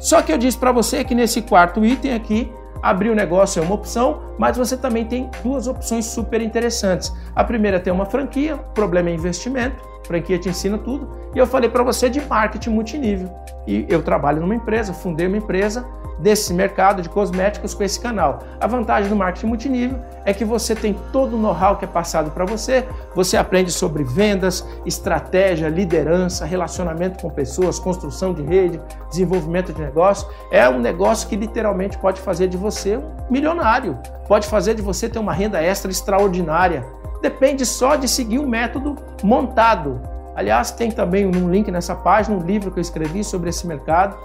Só que eu disse para você que nesse quarto item aqui, abrir o negócio é uma opção, mas você também tem duas opções super interessantes. A primeira é ter uma franquia, o problema é investimento, franquia te ensina tudo. E eu falei para você de marketing multinível. E eu trabalho numa empresa, fundei uma empresa desse mercado de cosméticos com esse canal. A vantagem do marketing multinível é que você tem todo o know-how que é passado para você, você aprende sobre vendas, estratégia, liderança, relacionamento com pessoas, construção de rede, desenvolvimento de negócio. É um negócio que literalmente pode fazer de você um milionário, pode fazer de você ter uma renda extra extraordinária. Depende só de seguir o um método montado. Aliás, tem também um link nessa página, um livro que eu escrevi sobre esse mercado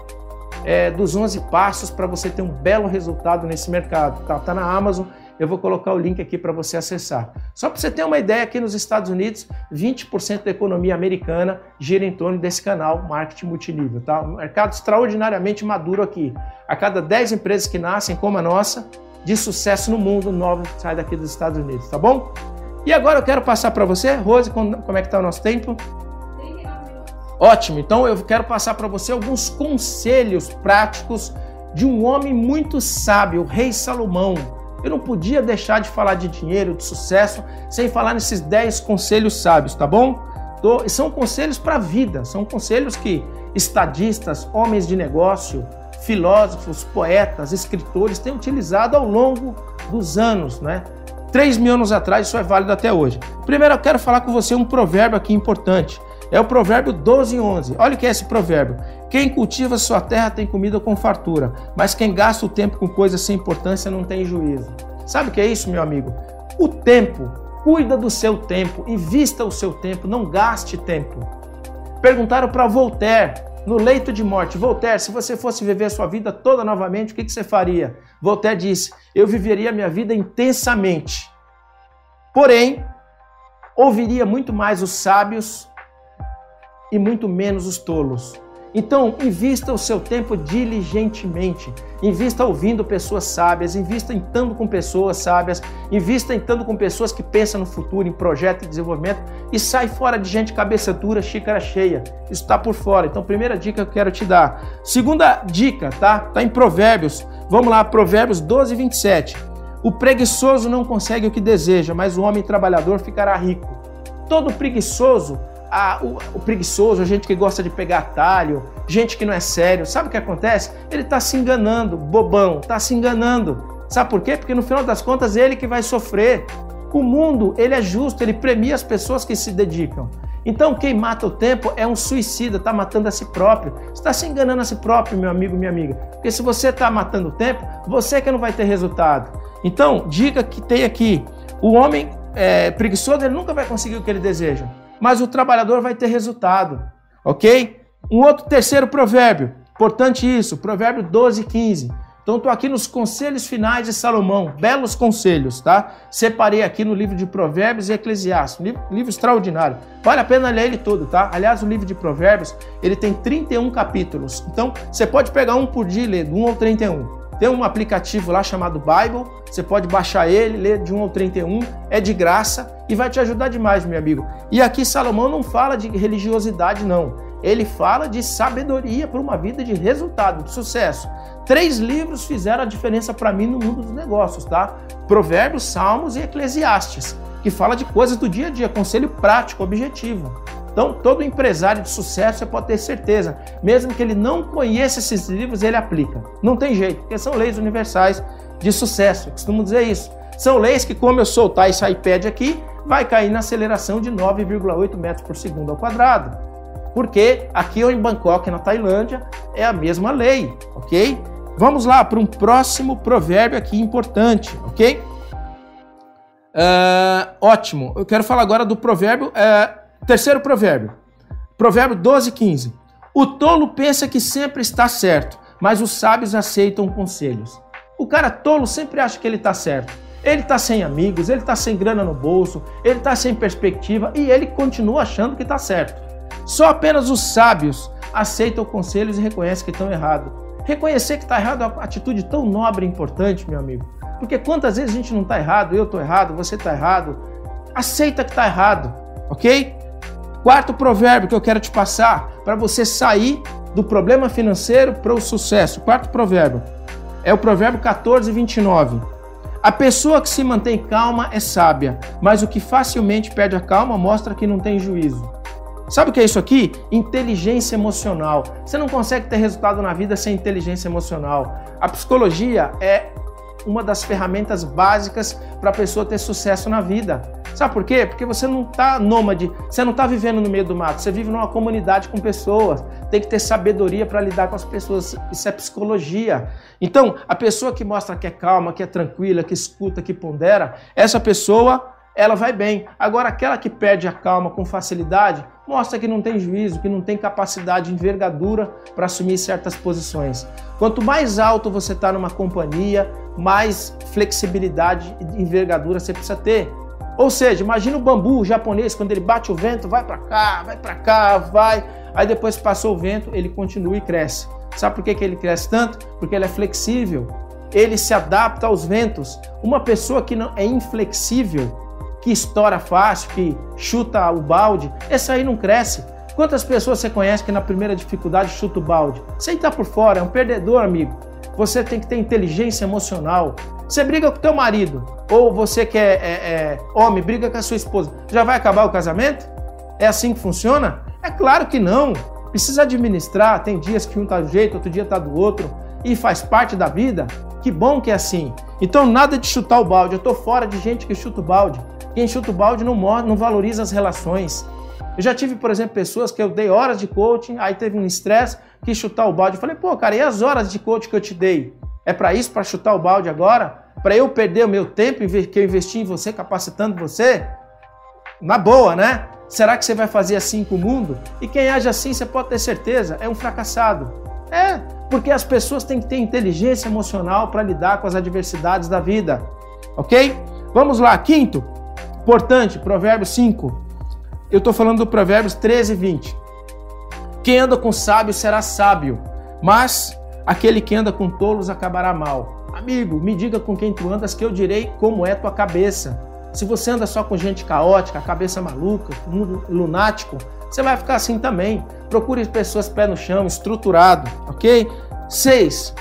é, dos 11 passos para você ter um belo resultado nesse mercado. Tá, tá na Amazon, eu vou colocar o link aqui para você acessar. Só para você ter uma ideia, aqui nos Estados Unidos, 20% da economia americana gira em torno desse canal marketing multinível. Tá? Um mercado extraordinariamente maduro aqui. A cada 10 empresas que nascem, como a nossa, de sucesso no mundo, 9 sai daqui dos Estados Unidos, tá bom? E agora eu quero passar para você, Rose, como é que está o nosso tempo? Ótimo, então eu quero passar para você alguns conselhos práticos de um homem muito sábio, o rei Salomão. Eu não podia deixar de falar de dinheiro, de sucesso, sem falar nesses 10 conselhos sábios, tá bom? São conselhos para a vida, são conselhos que estadistas, homens de negócio, filósofos, poetas, escritores têm utilizado ao longo dos anos, né? 3 mil anos atrás, isso é válido até hoje. Primeiro, eu quero falar com você um provérbio aqui importante. É o provérbio 12 e 11. Olha o que é esse provérbio. Quem cultiva sua terra tem comida com fartura, mas quem gasta o tempo com coisas sem importância não tem juízo. Sabe o que é isso, meu amigo? O tempo. Cuida do seu tempo, invista o seu tempo, não gaste tempo. Perguntaram para Voltaire, no leito de morte, Voltaire, se você fosse viver a sua vida toda novamente, o que, que você faria? Voltaire disse: Eu viveria a minha vida intensamente. Porém, ouviria muito mais os sábios e muito menos os tolos. Então, invista o seu tempo diligentemente. Invista ouvindo pessoas sábias, invista em estando com pessoas sábias, invista em estando com pessoas que pensam no futuro, em projeto e desenvolvimento e sai fora de gente cabeça dura, xícara cheia. Isso está por fora. Então, primeira dica que eu quero te dar. Segunda dica, tá? Tá em Provérbios. Vamos lá, Provérbios 12, 27. O preguiçoso não consegue o que deseja, mas o homem trabalhador ficará rico. Todo preguiçoso a, o, o, preguiçoso, a gente que gosta de pegar atalho, gente que não é sério, sabe o que acontece? Ele está se enganando, bobão, está se enganando. Sabe por quê? Porque no final das contas ele que vai sofrer. O mundo, ele é justo, ele premia as pessoas que se dedicam. Então, quem mata o tempo é um suicida, está matando a si próprio. Está se enganando a si próprio, meu amigo, minha amiga. Porque se você está matando o tempo, você que não vai ter resultado. Então, diga que tem aqui: o homem é, preguiçoso, ele nunca vai conseguir o que ele deseja. Mas o trabalhador vai ter resultado, ok? Um outro terceiro provérbio, importante isso, provérbio 12, 15. Então estou aqui nos conselhos finais de Salomão, belos conselhos, tá? Separei aqui no livro de Provérbios e Eclesiastes, livro, livro extraordinário. Vale a pena ler ele todo, tá? Aliás, o livro de Provérbios, ele tem 31 capítulos. Então, você pode pegar um por dia e ler, 1 ao 31. Tem um aplicativo lá chamado Bible, você pode baixar ele, ler de 1 ao 31, é de graça e vai te ajudar demais, meu amigo. E aqui Salomão não fala de religiosidade, não. Ele fala de sabedoria para uma vida de resultado, de sucesso. Três livros fizeram a diferença para mim no mundo dos negócios, tá? Provérbios, Salmos e Eclesiastes, que fala de coisas do dia a dia, conselho prático, objetivo. Então, todo empresário de sucesso, você pode ter certeza, mesmo que ele não conheça esses livros, ele aplica. Não tem jeito, porque são leis universais de sucesso. Eu costumo dizer isso. São leis que, como eu soltar esse iPad aqui, vai cair na aceleração de 9,8 metros por segundo ao quadrado. Porque aqui em Bangkok, na Tailândia, é a mesma lei, ok? Vamos lá para um próximo provérbio aqui importante, ok? Uh, ótimo. Eu quero falar agora do provérbio, uh, terceiro provérbio. Provérbio 12, 15. O tolo pensa que sempre está certo, mas os sábios aceitam conselhos. O cara tolo sempre acha que ele está certo. Ele está sem amigos, ele está sem grana no bolso, ele está sem perspectiva e ele continua achando que está certo. Só apenas os sábios aceitam conselhos e reconhecem que estão errados. Reconhecer que está errado é uma atitude tão nobre e importante, meu amigo. Porque quantas vezes a gente não está errado, eu estou errado, você está errado. Aceita que está errado, ok? Quarto provérbio que eu quero te passar para você sair do problema financeiro para o sucesso. Quarto provérbio é o provérbio 14, 29. A pessoa que se mantém calma é sábia, mas o que facilmente perde a calma mostra que não tem juízo. Sabe o que é isso aqui? Inteligência emocional. Você não consegue ter resultado na vida sem inteligência emocional. A psicologia é uma das ferramentas básicas para a pessoa ter sucesso na vida. Sabe por quê? Porque você não está nômade, você não está vivendo no meio do mato, você vive numa comunidade com pessoas. Tem que ter sabedoria para lidar com as pessoas. Isso é psicologia. Então, a pessoa que mostra que é calma, que é tranquila, que escuta, que pondera, essa pessoa ela vai bem. Agora, aquela que perde a calma com facilidade, mostra que não tem juízo, que não tem capacidade de envergadura para assumir certas posições. Quanto mais alto você está numa companhia, mais flexibilidade e envergadura você precisa ter. Ou seja, imagina o bambu japonês, quando ele bate o vento, vai para cá, vai para cá, vai. Aí depois passou o vento, ele continua e cresce. Sabe por que, que ele cresce tanto? Porque ele é flexível. Ele se adapta aos ventos. Uma pessoa que não é inflexível, que estoura fácil, que chuta o balde, esse aí não cresce. Quantas pessoas você conhece que na primeira dificuldade chuta o balde? Você está por fora, é um perdedor, amigo. Você tem que ter inteligência emocional. Você briga com teu marido, ou você que é, é, é homem, briga com a sua esposa, já vai acabar o casamento? É assim que funciona? É claro que não. Precisa administrar, tem dias que um tá do jeito, outro dia tá do outro, e faz parte da vida. Que bom que é assim. Então nada de chutar o balde. Eu tô fora de gente que chuta o balde. Quem chuta o balde não, não valoriza as relações. Eu já tive, por exemplo, pessoas que eu dei horas de coaching, aí teve um estresse, quis chutar o balde. Eu falei, pô, cara, e as horas de coaching que eu te dei? É para isso, para chutar o balde agora? Para eu perder o meu tempo que eu investi em você, capacitando você? Na boa, né? Será que você vai fazer assim com o mundo? E quem age assim, você pode ter certeza, é um fracassado. É, porque as pessoas têm que ter inteligência emocional para lidar com as adversidades da vida. Ok? Vamos lá, quinto, Importante, Provérbios 5. Eu estou falando do Provérbios 13 e 20. Quem anda com sábio será sábio, mas aquele que anda com tolos acabará mal. Amigo, me diga com quem tu andas que eu direi como é tua cabeça. Se você anda só com gente caótica, cabeça maluca, lunático, você vai ficar assim também. Procure pessoas pé no chão, estruturado, ok? 6.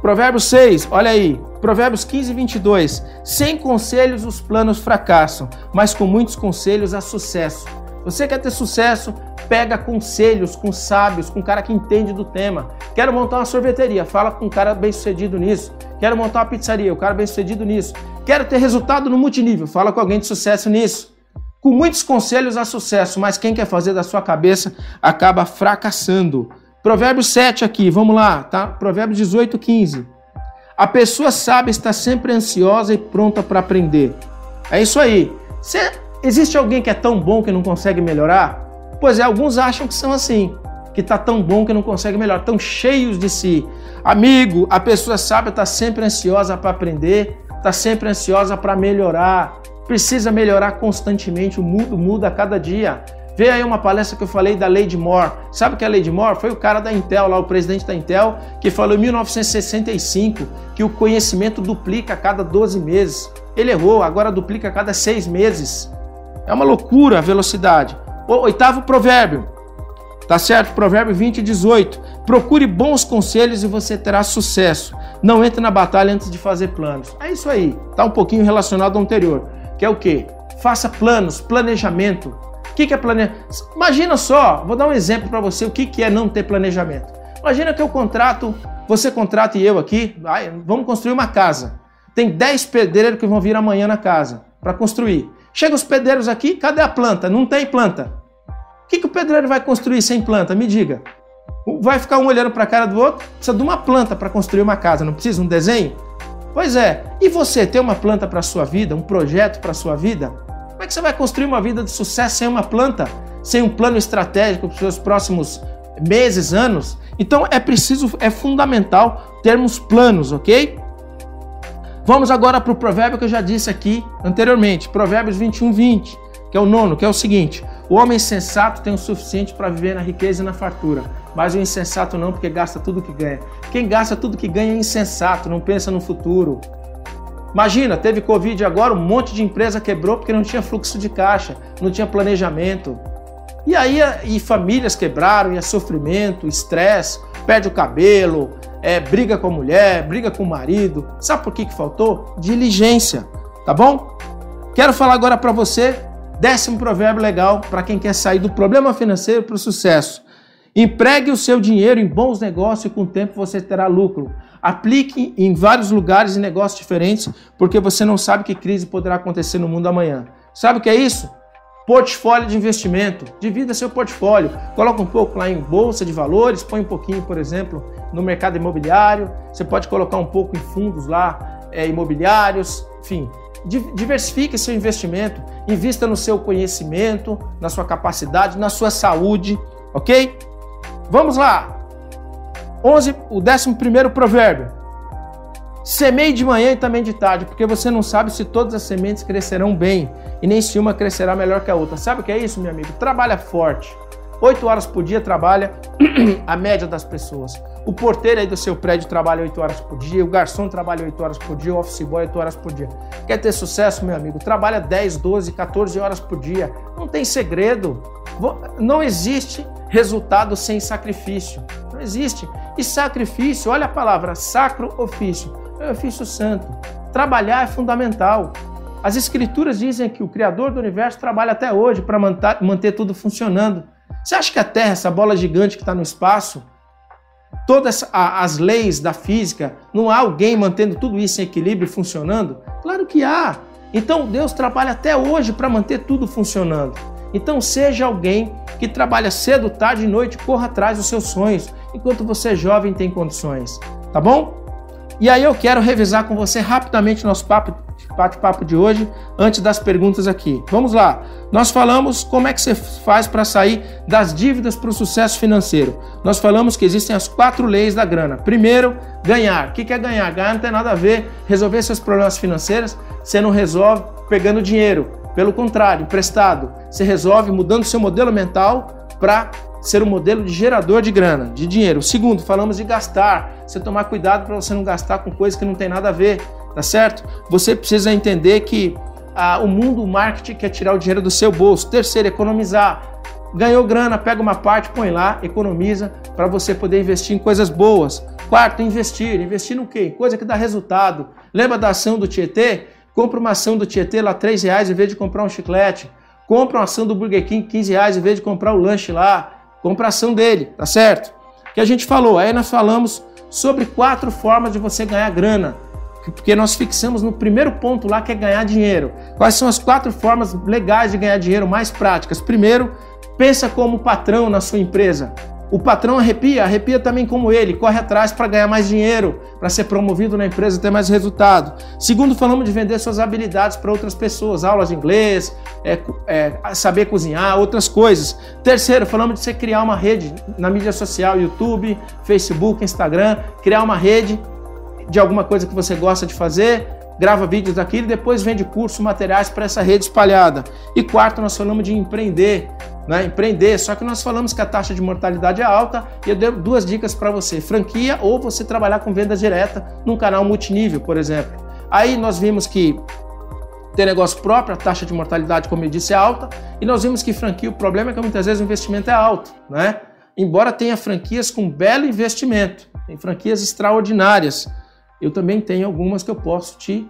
Provérbios 6, olha aí. Provérbios 15, 22. Sem conselhos os planos fracassam, mas com muitos conselhos há sucesso. Você quer ter sucesso? Pega conselhos com sábios, com um cara que entende do tema. Quero montar uma sorveteria, fala com um cara bem sucedido nisso. Quero montar uma pizzaria, o cara bem sucedido nisso. Quero ter resultado no multinível, fala com alguém de sucesso nisso. Com muitos conselhos há sucesso, mas quem quer fazer da sua cabeça acaba fracassando. Provérbios 7 aqui, vamos lá, tá? Provérbios 18, 15. A pessoa sábia está sempre ansiosa e pronta para aprender. É isso aí. Existe alguém que é tão bom que não consegue melhorar? Pois é, alguns acham que são assim, que tá tão bom que não consegue melhorar, tão cheios de si. Amigo, a pessoa sábia está sempre ansiosa para aprender, está sempre ansiosa para melhorar, precisa melhorar constantemente, o mundo muda a cada dia. Vê aí uma palestra que eu falei da Lady Moore. Sabe que é a Lady Moore? Foi o cara da Intel, lá o presidente da Intel, que falou em 1965 que o conhecimento duplica a cada 12 meses. Ele errou, agora duplica a cada 6 meses. É uma loucura a velocidade. O oitavo provérbio. Tá certo? Provérbio 20, 18. Procure bons conselhos e você terá sucesso. Não entre na batalha antes de fazer planos. É isso aí. Tá um pouquinho relacionado ao anterior. Que é o quê? Faça planos, planejamento que, que é planejamento? Imagina só, vou dar um exemplo para você o que, que é não ter planejamento. Imagina que eu contrato, você contrata e eu aqui, vai, vamos construir uma casa. Tem 10 pedreiros que vão vir amanhã na casa para construir. Chega os pedreiros aqui, cadê a planta? Não tem planta. O que, que o pedreiro vai construir sem planta? Me diga. Vai ficar um olhando para a cara do outro? Precisa de uma planta para construir uma casa, não precisa um desenho? Pois é. E você tem uma planta para sua vida, um projeto para sua vida? Como é que você vai construir uma vida de sucesso sem uma planta, sem um plano estratégico para os seus próximos meses, anos? Então é preciso, é fundamental termos planos, ok? Vamos agora para o provérbio que eu já disse aqui anteriormente, Provérbios 21, 20, que é o nono, que é o seguinte: O homem sensato tem o suficiente para viver na riqueza e na fartura, mas o insensato não, porque gasta tudo que ganha. Quem gasta tudo que ganha é insensato, não pensa no futuro. Imagina, teve Covid agora, um monte de empresa quebrou porque não tinha fluxo de caixa, não tinha planejamento. E aí e famílias quebraram, e é sofrimento, estresse, perde o cabelo, é, briga com a mulher, briga com o marido. Sabe por que, que faltou? Diligência, tá bom? Quero falar agora para você, décimo provérbio legal para quem quer sair do problema financeiro para o sucesso. Empregue o seu dinheiro em bons negócios e com o tempo você terá lucro. Aplique em vários lugares e negócios diferentes, porque você não sabe que crise poderá acontecer no mundo amanhã. Sabe o que é isso? Portfólio de investimento. Divida seu portfólio. Coloca um pouco lá em bolsa de valores, põe um pouquinho, por exemplo, no mercado imobiliário. Você pode colocar um pouco em fundos lá é, imobiliários. Enfim, diversifique seu investimento. Invista no seu conhecimento, na sua capacidade, na sua saúde, ok? Vamos lá! 11, o 11 provérbio. Semeie de manhã e também de tarde, porque você não sabe se todas as sementes crescerão bem e nem se uma crescerá melhor que a outra. Sabe o que é isso, meu amigo? Trabalha forte. Oito horas por dia trabalha a média das pessoas. O porteiro aí do seu prédio trabalha oito horas por dia, o garçom trabalha oito horas por dia, o office boy oito horas por dia. Quer ter sucesso, meu amigo? Trabalha 10, 12, 14 horas por dia. Não tem segredo. Não existe resultado sem sacrifício. Não existe. E sacrifício, olha a palavra, sacro ofício, é ofício santo. Trabalhar é fundamental. As escrituras dizem que o Criador do universo trabalha até hoje para manter tudo funcionando. Você acha que a Terra, essa bola gigante que está no espaço, todas as leis da física, não há alguém mantendo tudo isso em equilíbrio e funcionando? Claro que há. Então Deus trabalha até hoje para manter tudo funcionando. Então seja alguém que trabalha cedo, tarde e noite, corra atrás dos seus sonhos, enquanto você é jovem tem condições, tá bom? E aí eu quero revisar com você rapidamente nosso papo bate-papo de hoje, antes das perguntas aqui. Vamos lá. Nós falamos como é que você faz para sair das dívidas para o sucesso financeiro. Nós falamos que existem as quatro leis da grana. Primeiro, ganhar. O que é ganhar? Ganhar não tem nada a ver resolver seus problemas financeiros. Você não resolve pegando dinheiro. Pelo contrário, emprestado. Você resolve mudando seu modelo mental para ser um modelo de gerador de grana, de dinheiro. Segundo, falamos de gastar. Você tomar cuidado para você não gastar com coisas que não tem nada a ver, tá certo? Você precisa entender que ah, o mundo o marketing quer tirar o dinheiro do seu bolso. Terceiro, economizar. Ganhou grana, pega uma parte, põe lá, economiza para você poder investir em coisas boas. Quarto, investir. Investir no quê? Coisa que dá resultado. Lembra da ação do Tietê? Compra uma ação do Tietê lá, 3 reais, em vez de comprar um chiclete. Compra uma ação do Burger King, 15 reais, em vez de comprar o lanche lá. Compra a ação dele, tá certo? Que a gente falou, aí nós falamos sobre quatro formas de você ganhar grana. Porque nós fixamos no primeiro ponto lá que é ganhar dinheiro. Quais são as quatro formas legais de ganhar dinheiro mais práticas? Primeiro, pensa como patrão na sua empresa. O patrão arrepia, arrepia também como ele, corre atrás para ganhar mais dinheiro, para ser promovido na empresa ter mais resultado. Segundo, falamos de vender suas habilidades para outras pessoas, aulas de inglês, é, é, saber cozinhar, outras coisas. Terceiro, falamos de você criar uma rede na mídia social, YouTube, Facebook, Instagram, criar uma rede de alguma coisa que você gosta de fazer, grava vídeos daquilo e depois vende curso, materiais para essa rede espalhada. E quarto, nós falamos de empreender né, empreender. Só que nós falamos que a taxa de mortalidade é alta e eu dei duas dicas para você: franquia ou você trabalhar com venda direta num canal multinível, por exemplo. Aí nós vimos que ter negócio próprio, a taxa de mortalidade, como eu disse, é alta, e nós vimos que franquia, o problema é que muitas vezes o investimento é alto, né? Embora tenha franquias com belo investimento, tem franquias extraordinárias. Eu também tenho algumas que eu posso te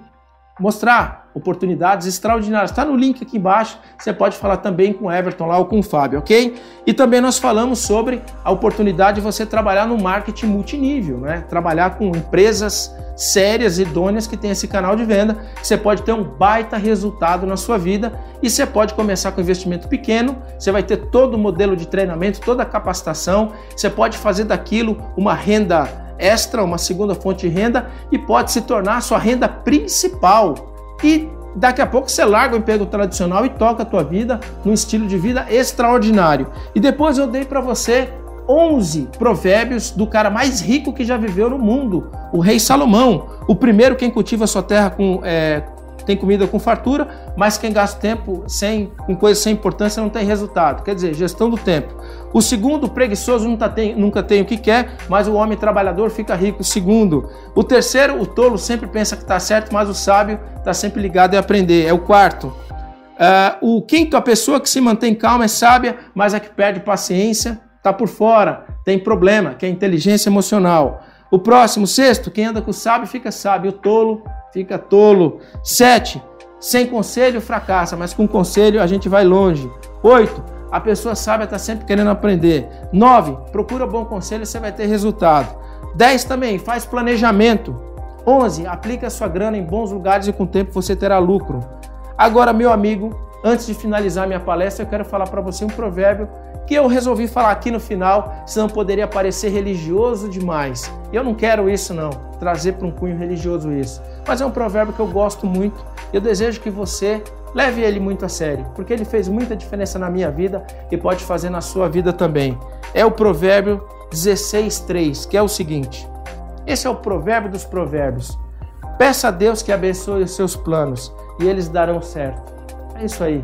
mostrar oportunidades extraordinárias. Está no link aqui embaixo. Você pode falar também com o Everton lá ou com o Fábio, ok? E também nós falamos sobre a oportunidade de você trabalhar no marketing multinível, né? Trabalhar com empresas sérias, idôneas que tem esse canal de venda. Você pode ter um baita resultado na sua vida e você pode começar com investimento pequeno. Você vai ter todo o modelo de treinamento, toda a capacitação. Você pode fazer daquilo uma renda extra, uma segunda fonte de renda e pode se tornar a sua renda principal. E daqui a pouco você larga o emprego tradicional e toca a tua vida num estilo de vida extraordinário. E depois eu dei para você 11 provérbios do cara mais rico que já viveu no mundo, o rei Salomão. O primeiro, quem cultiva sua terra com, é, tem comida com fartura, mas quem gasta tempo sem, com coisas sem importância não tem resultado. Quer dizer, gestão do tempo. O segundo, preguiçoso nunca tem, nunca tem o que quer, mas o homem trabalhador fica rico. Segundo. O terceiro, o tolo sempre pensa que está certo, mas o sábio está sempre ligado em aprender. É o quarto. Uh, o quinto, a pessoa que se mantém calma é sábia, mas a que perde paciência está por fora, tem problema, que é inteligência emocional. O próximo, sexto, quem anda com o sábio fica sábio, o tolo fica tolo. Sete, sem conselho fracassa, mas com conselho a gente vai longe. Oito, a pessoa sábia está sempre querendo aprender. Nove, procura bom conselho e você vai ter resultado. Dez também, faz planejamento. Onze, aplica a sua grana em bons lugares e com o tempo você terá lucro. Agora, meu amigo, antes de finalizar minha palestra, eu quero falar para você um provérbio que eu resolvi falar aqui no final, senão poderia parecer religioso demais. Eu não quero isso não, trazer para um cunho religioso isso. Mas é um provérbio que eu gosto muito. Eu desejo que você leve ele muito a sério, porque ele fez muita diferença na minha vida e pode fazer na sua vida também. É o provérbio 16:3, que é o seguinte: Esse é o provérbio dos provérbios. Peça a Deus que abençoe os seus planos e eles darão certo. É isso aí.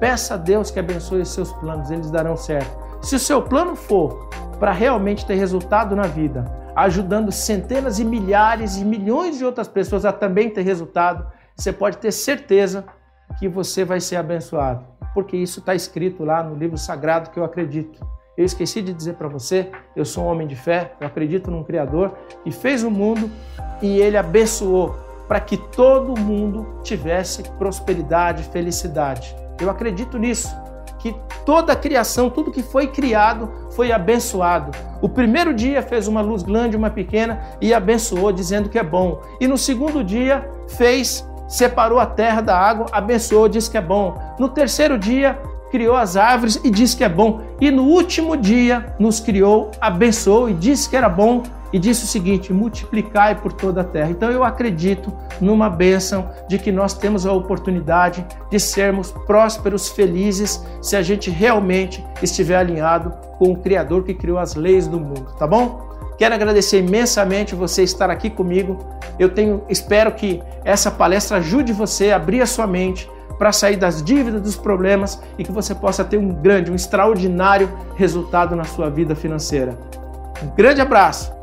Peça a Deus que abençoe os seus planos, eles darão certo. Se o seu plano for para realmente ter resultado na vida, ajudando centenas e milhares e milhões de outras pessoas a também ter resultado, você pode ter certeza que você vai ser abençoado, porque isso está escrito lá no livro sagrado que eu acredito. Eu esqueci de dizer para você, eu sou um homem de fé, eu acredito num Criador que fez o mundo e ele abençoou para que todo mundo tivesse prosperidade, felicidade. Eu acredito nisso, que toda a criação, tudo que foi criado, foi abençoado. O primeiro dia fez uma luz grande, uma pequena e abençoou, dizendo que é bom. E no segundo dia fez, separou a terra da água, abençoou, disse que é bom. No terceiro dia criou as árvores e disse que é bom. E no último dia nos criou, abençoou e disse que era bom e disse o seguinte: multiplicai por toda a terra. Então eu acredito numa bênção de que nós temos a oportunidade de sermos prósperos, felizes, se a gente realmente estiver alinhado com o Criador que criou as leis do mundo, tá bom? Quero agradecer imensamente você estar aqui comigo. Eu tenho, espero que essa palestra ajude você a abrir a sua mente para sair das dívidas, dos problemas e que você possa ter um grande, um extraordinário resultado na sua vida financeira. Um grande abraço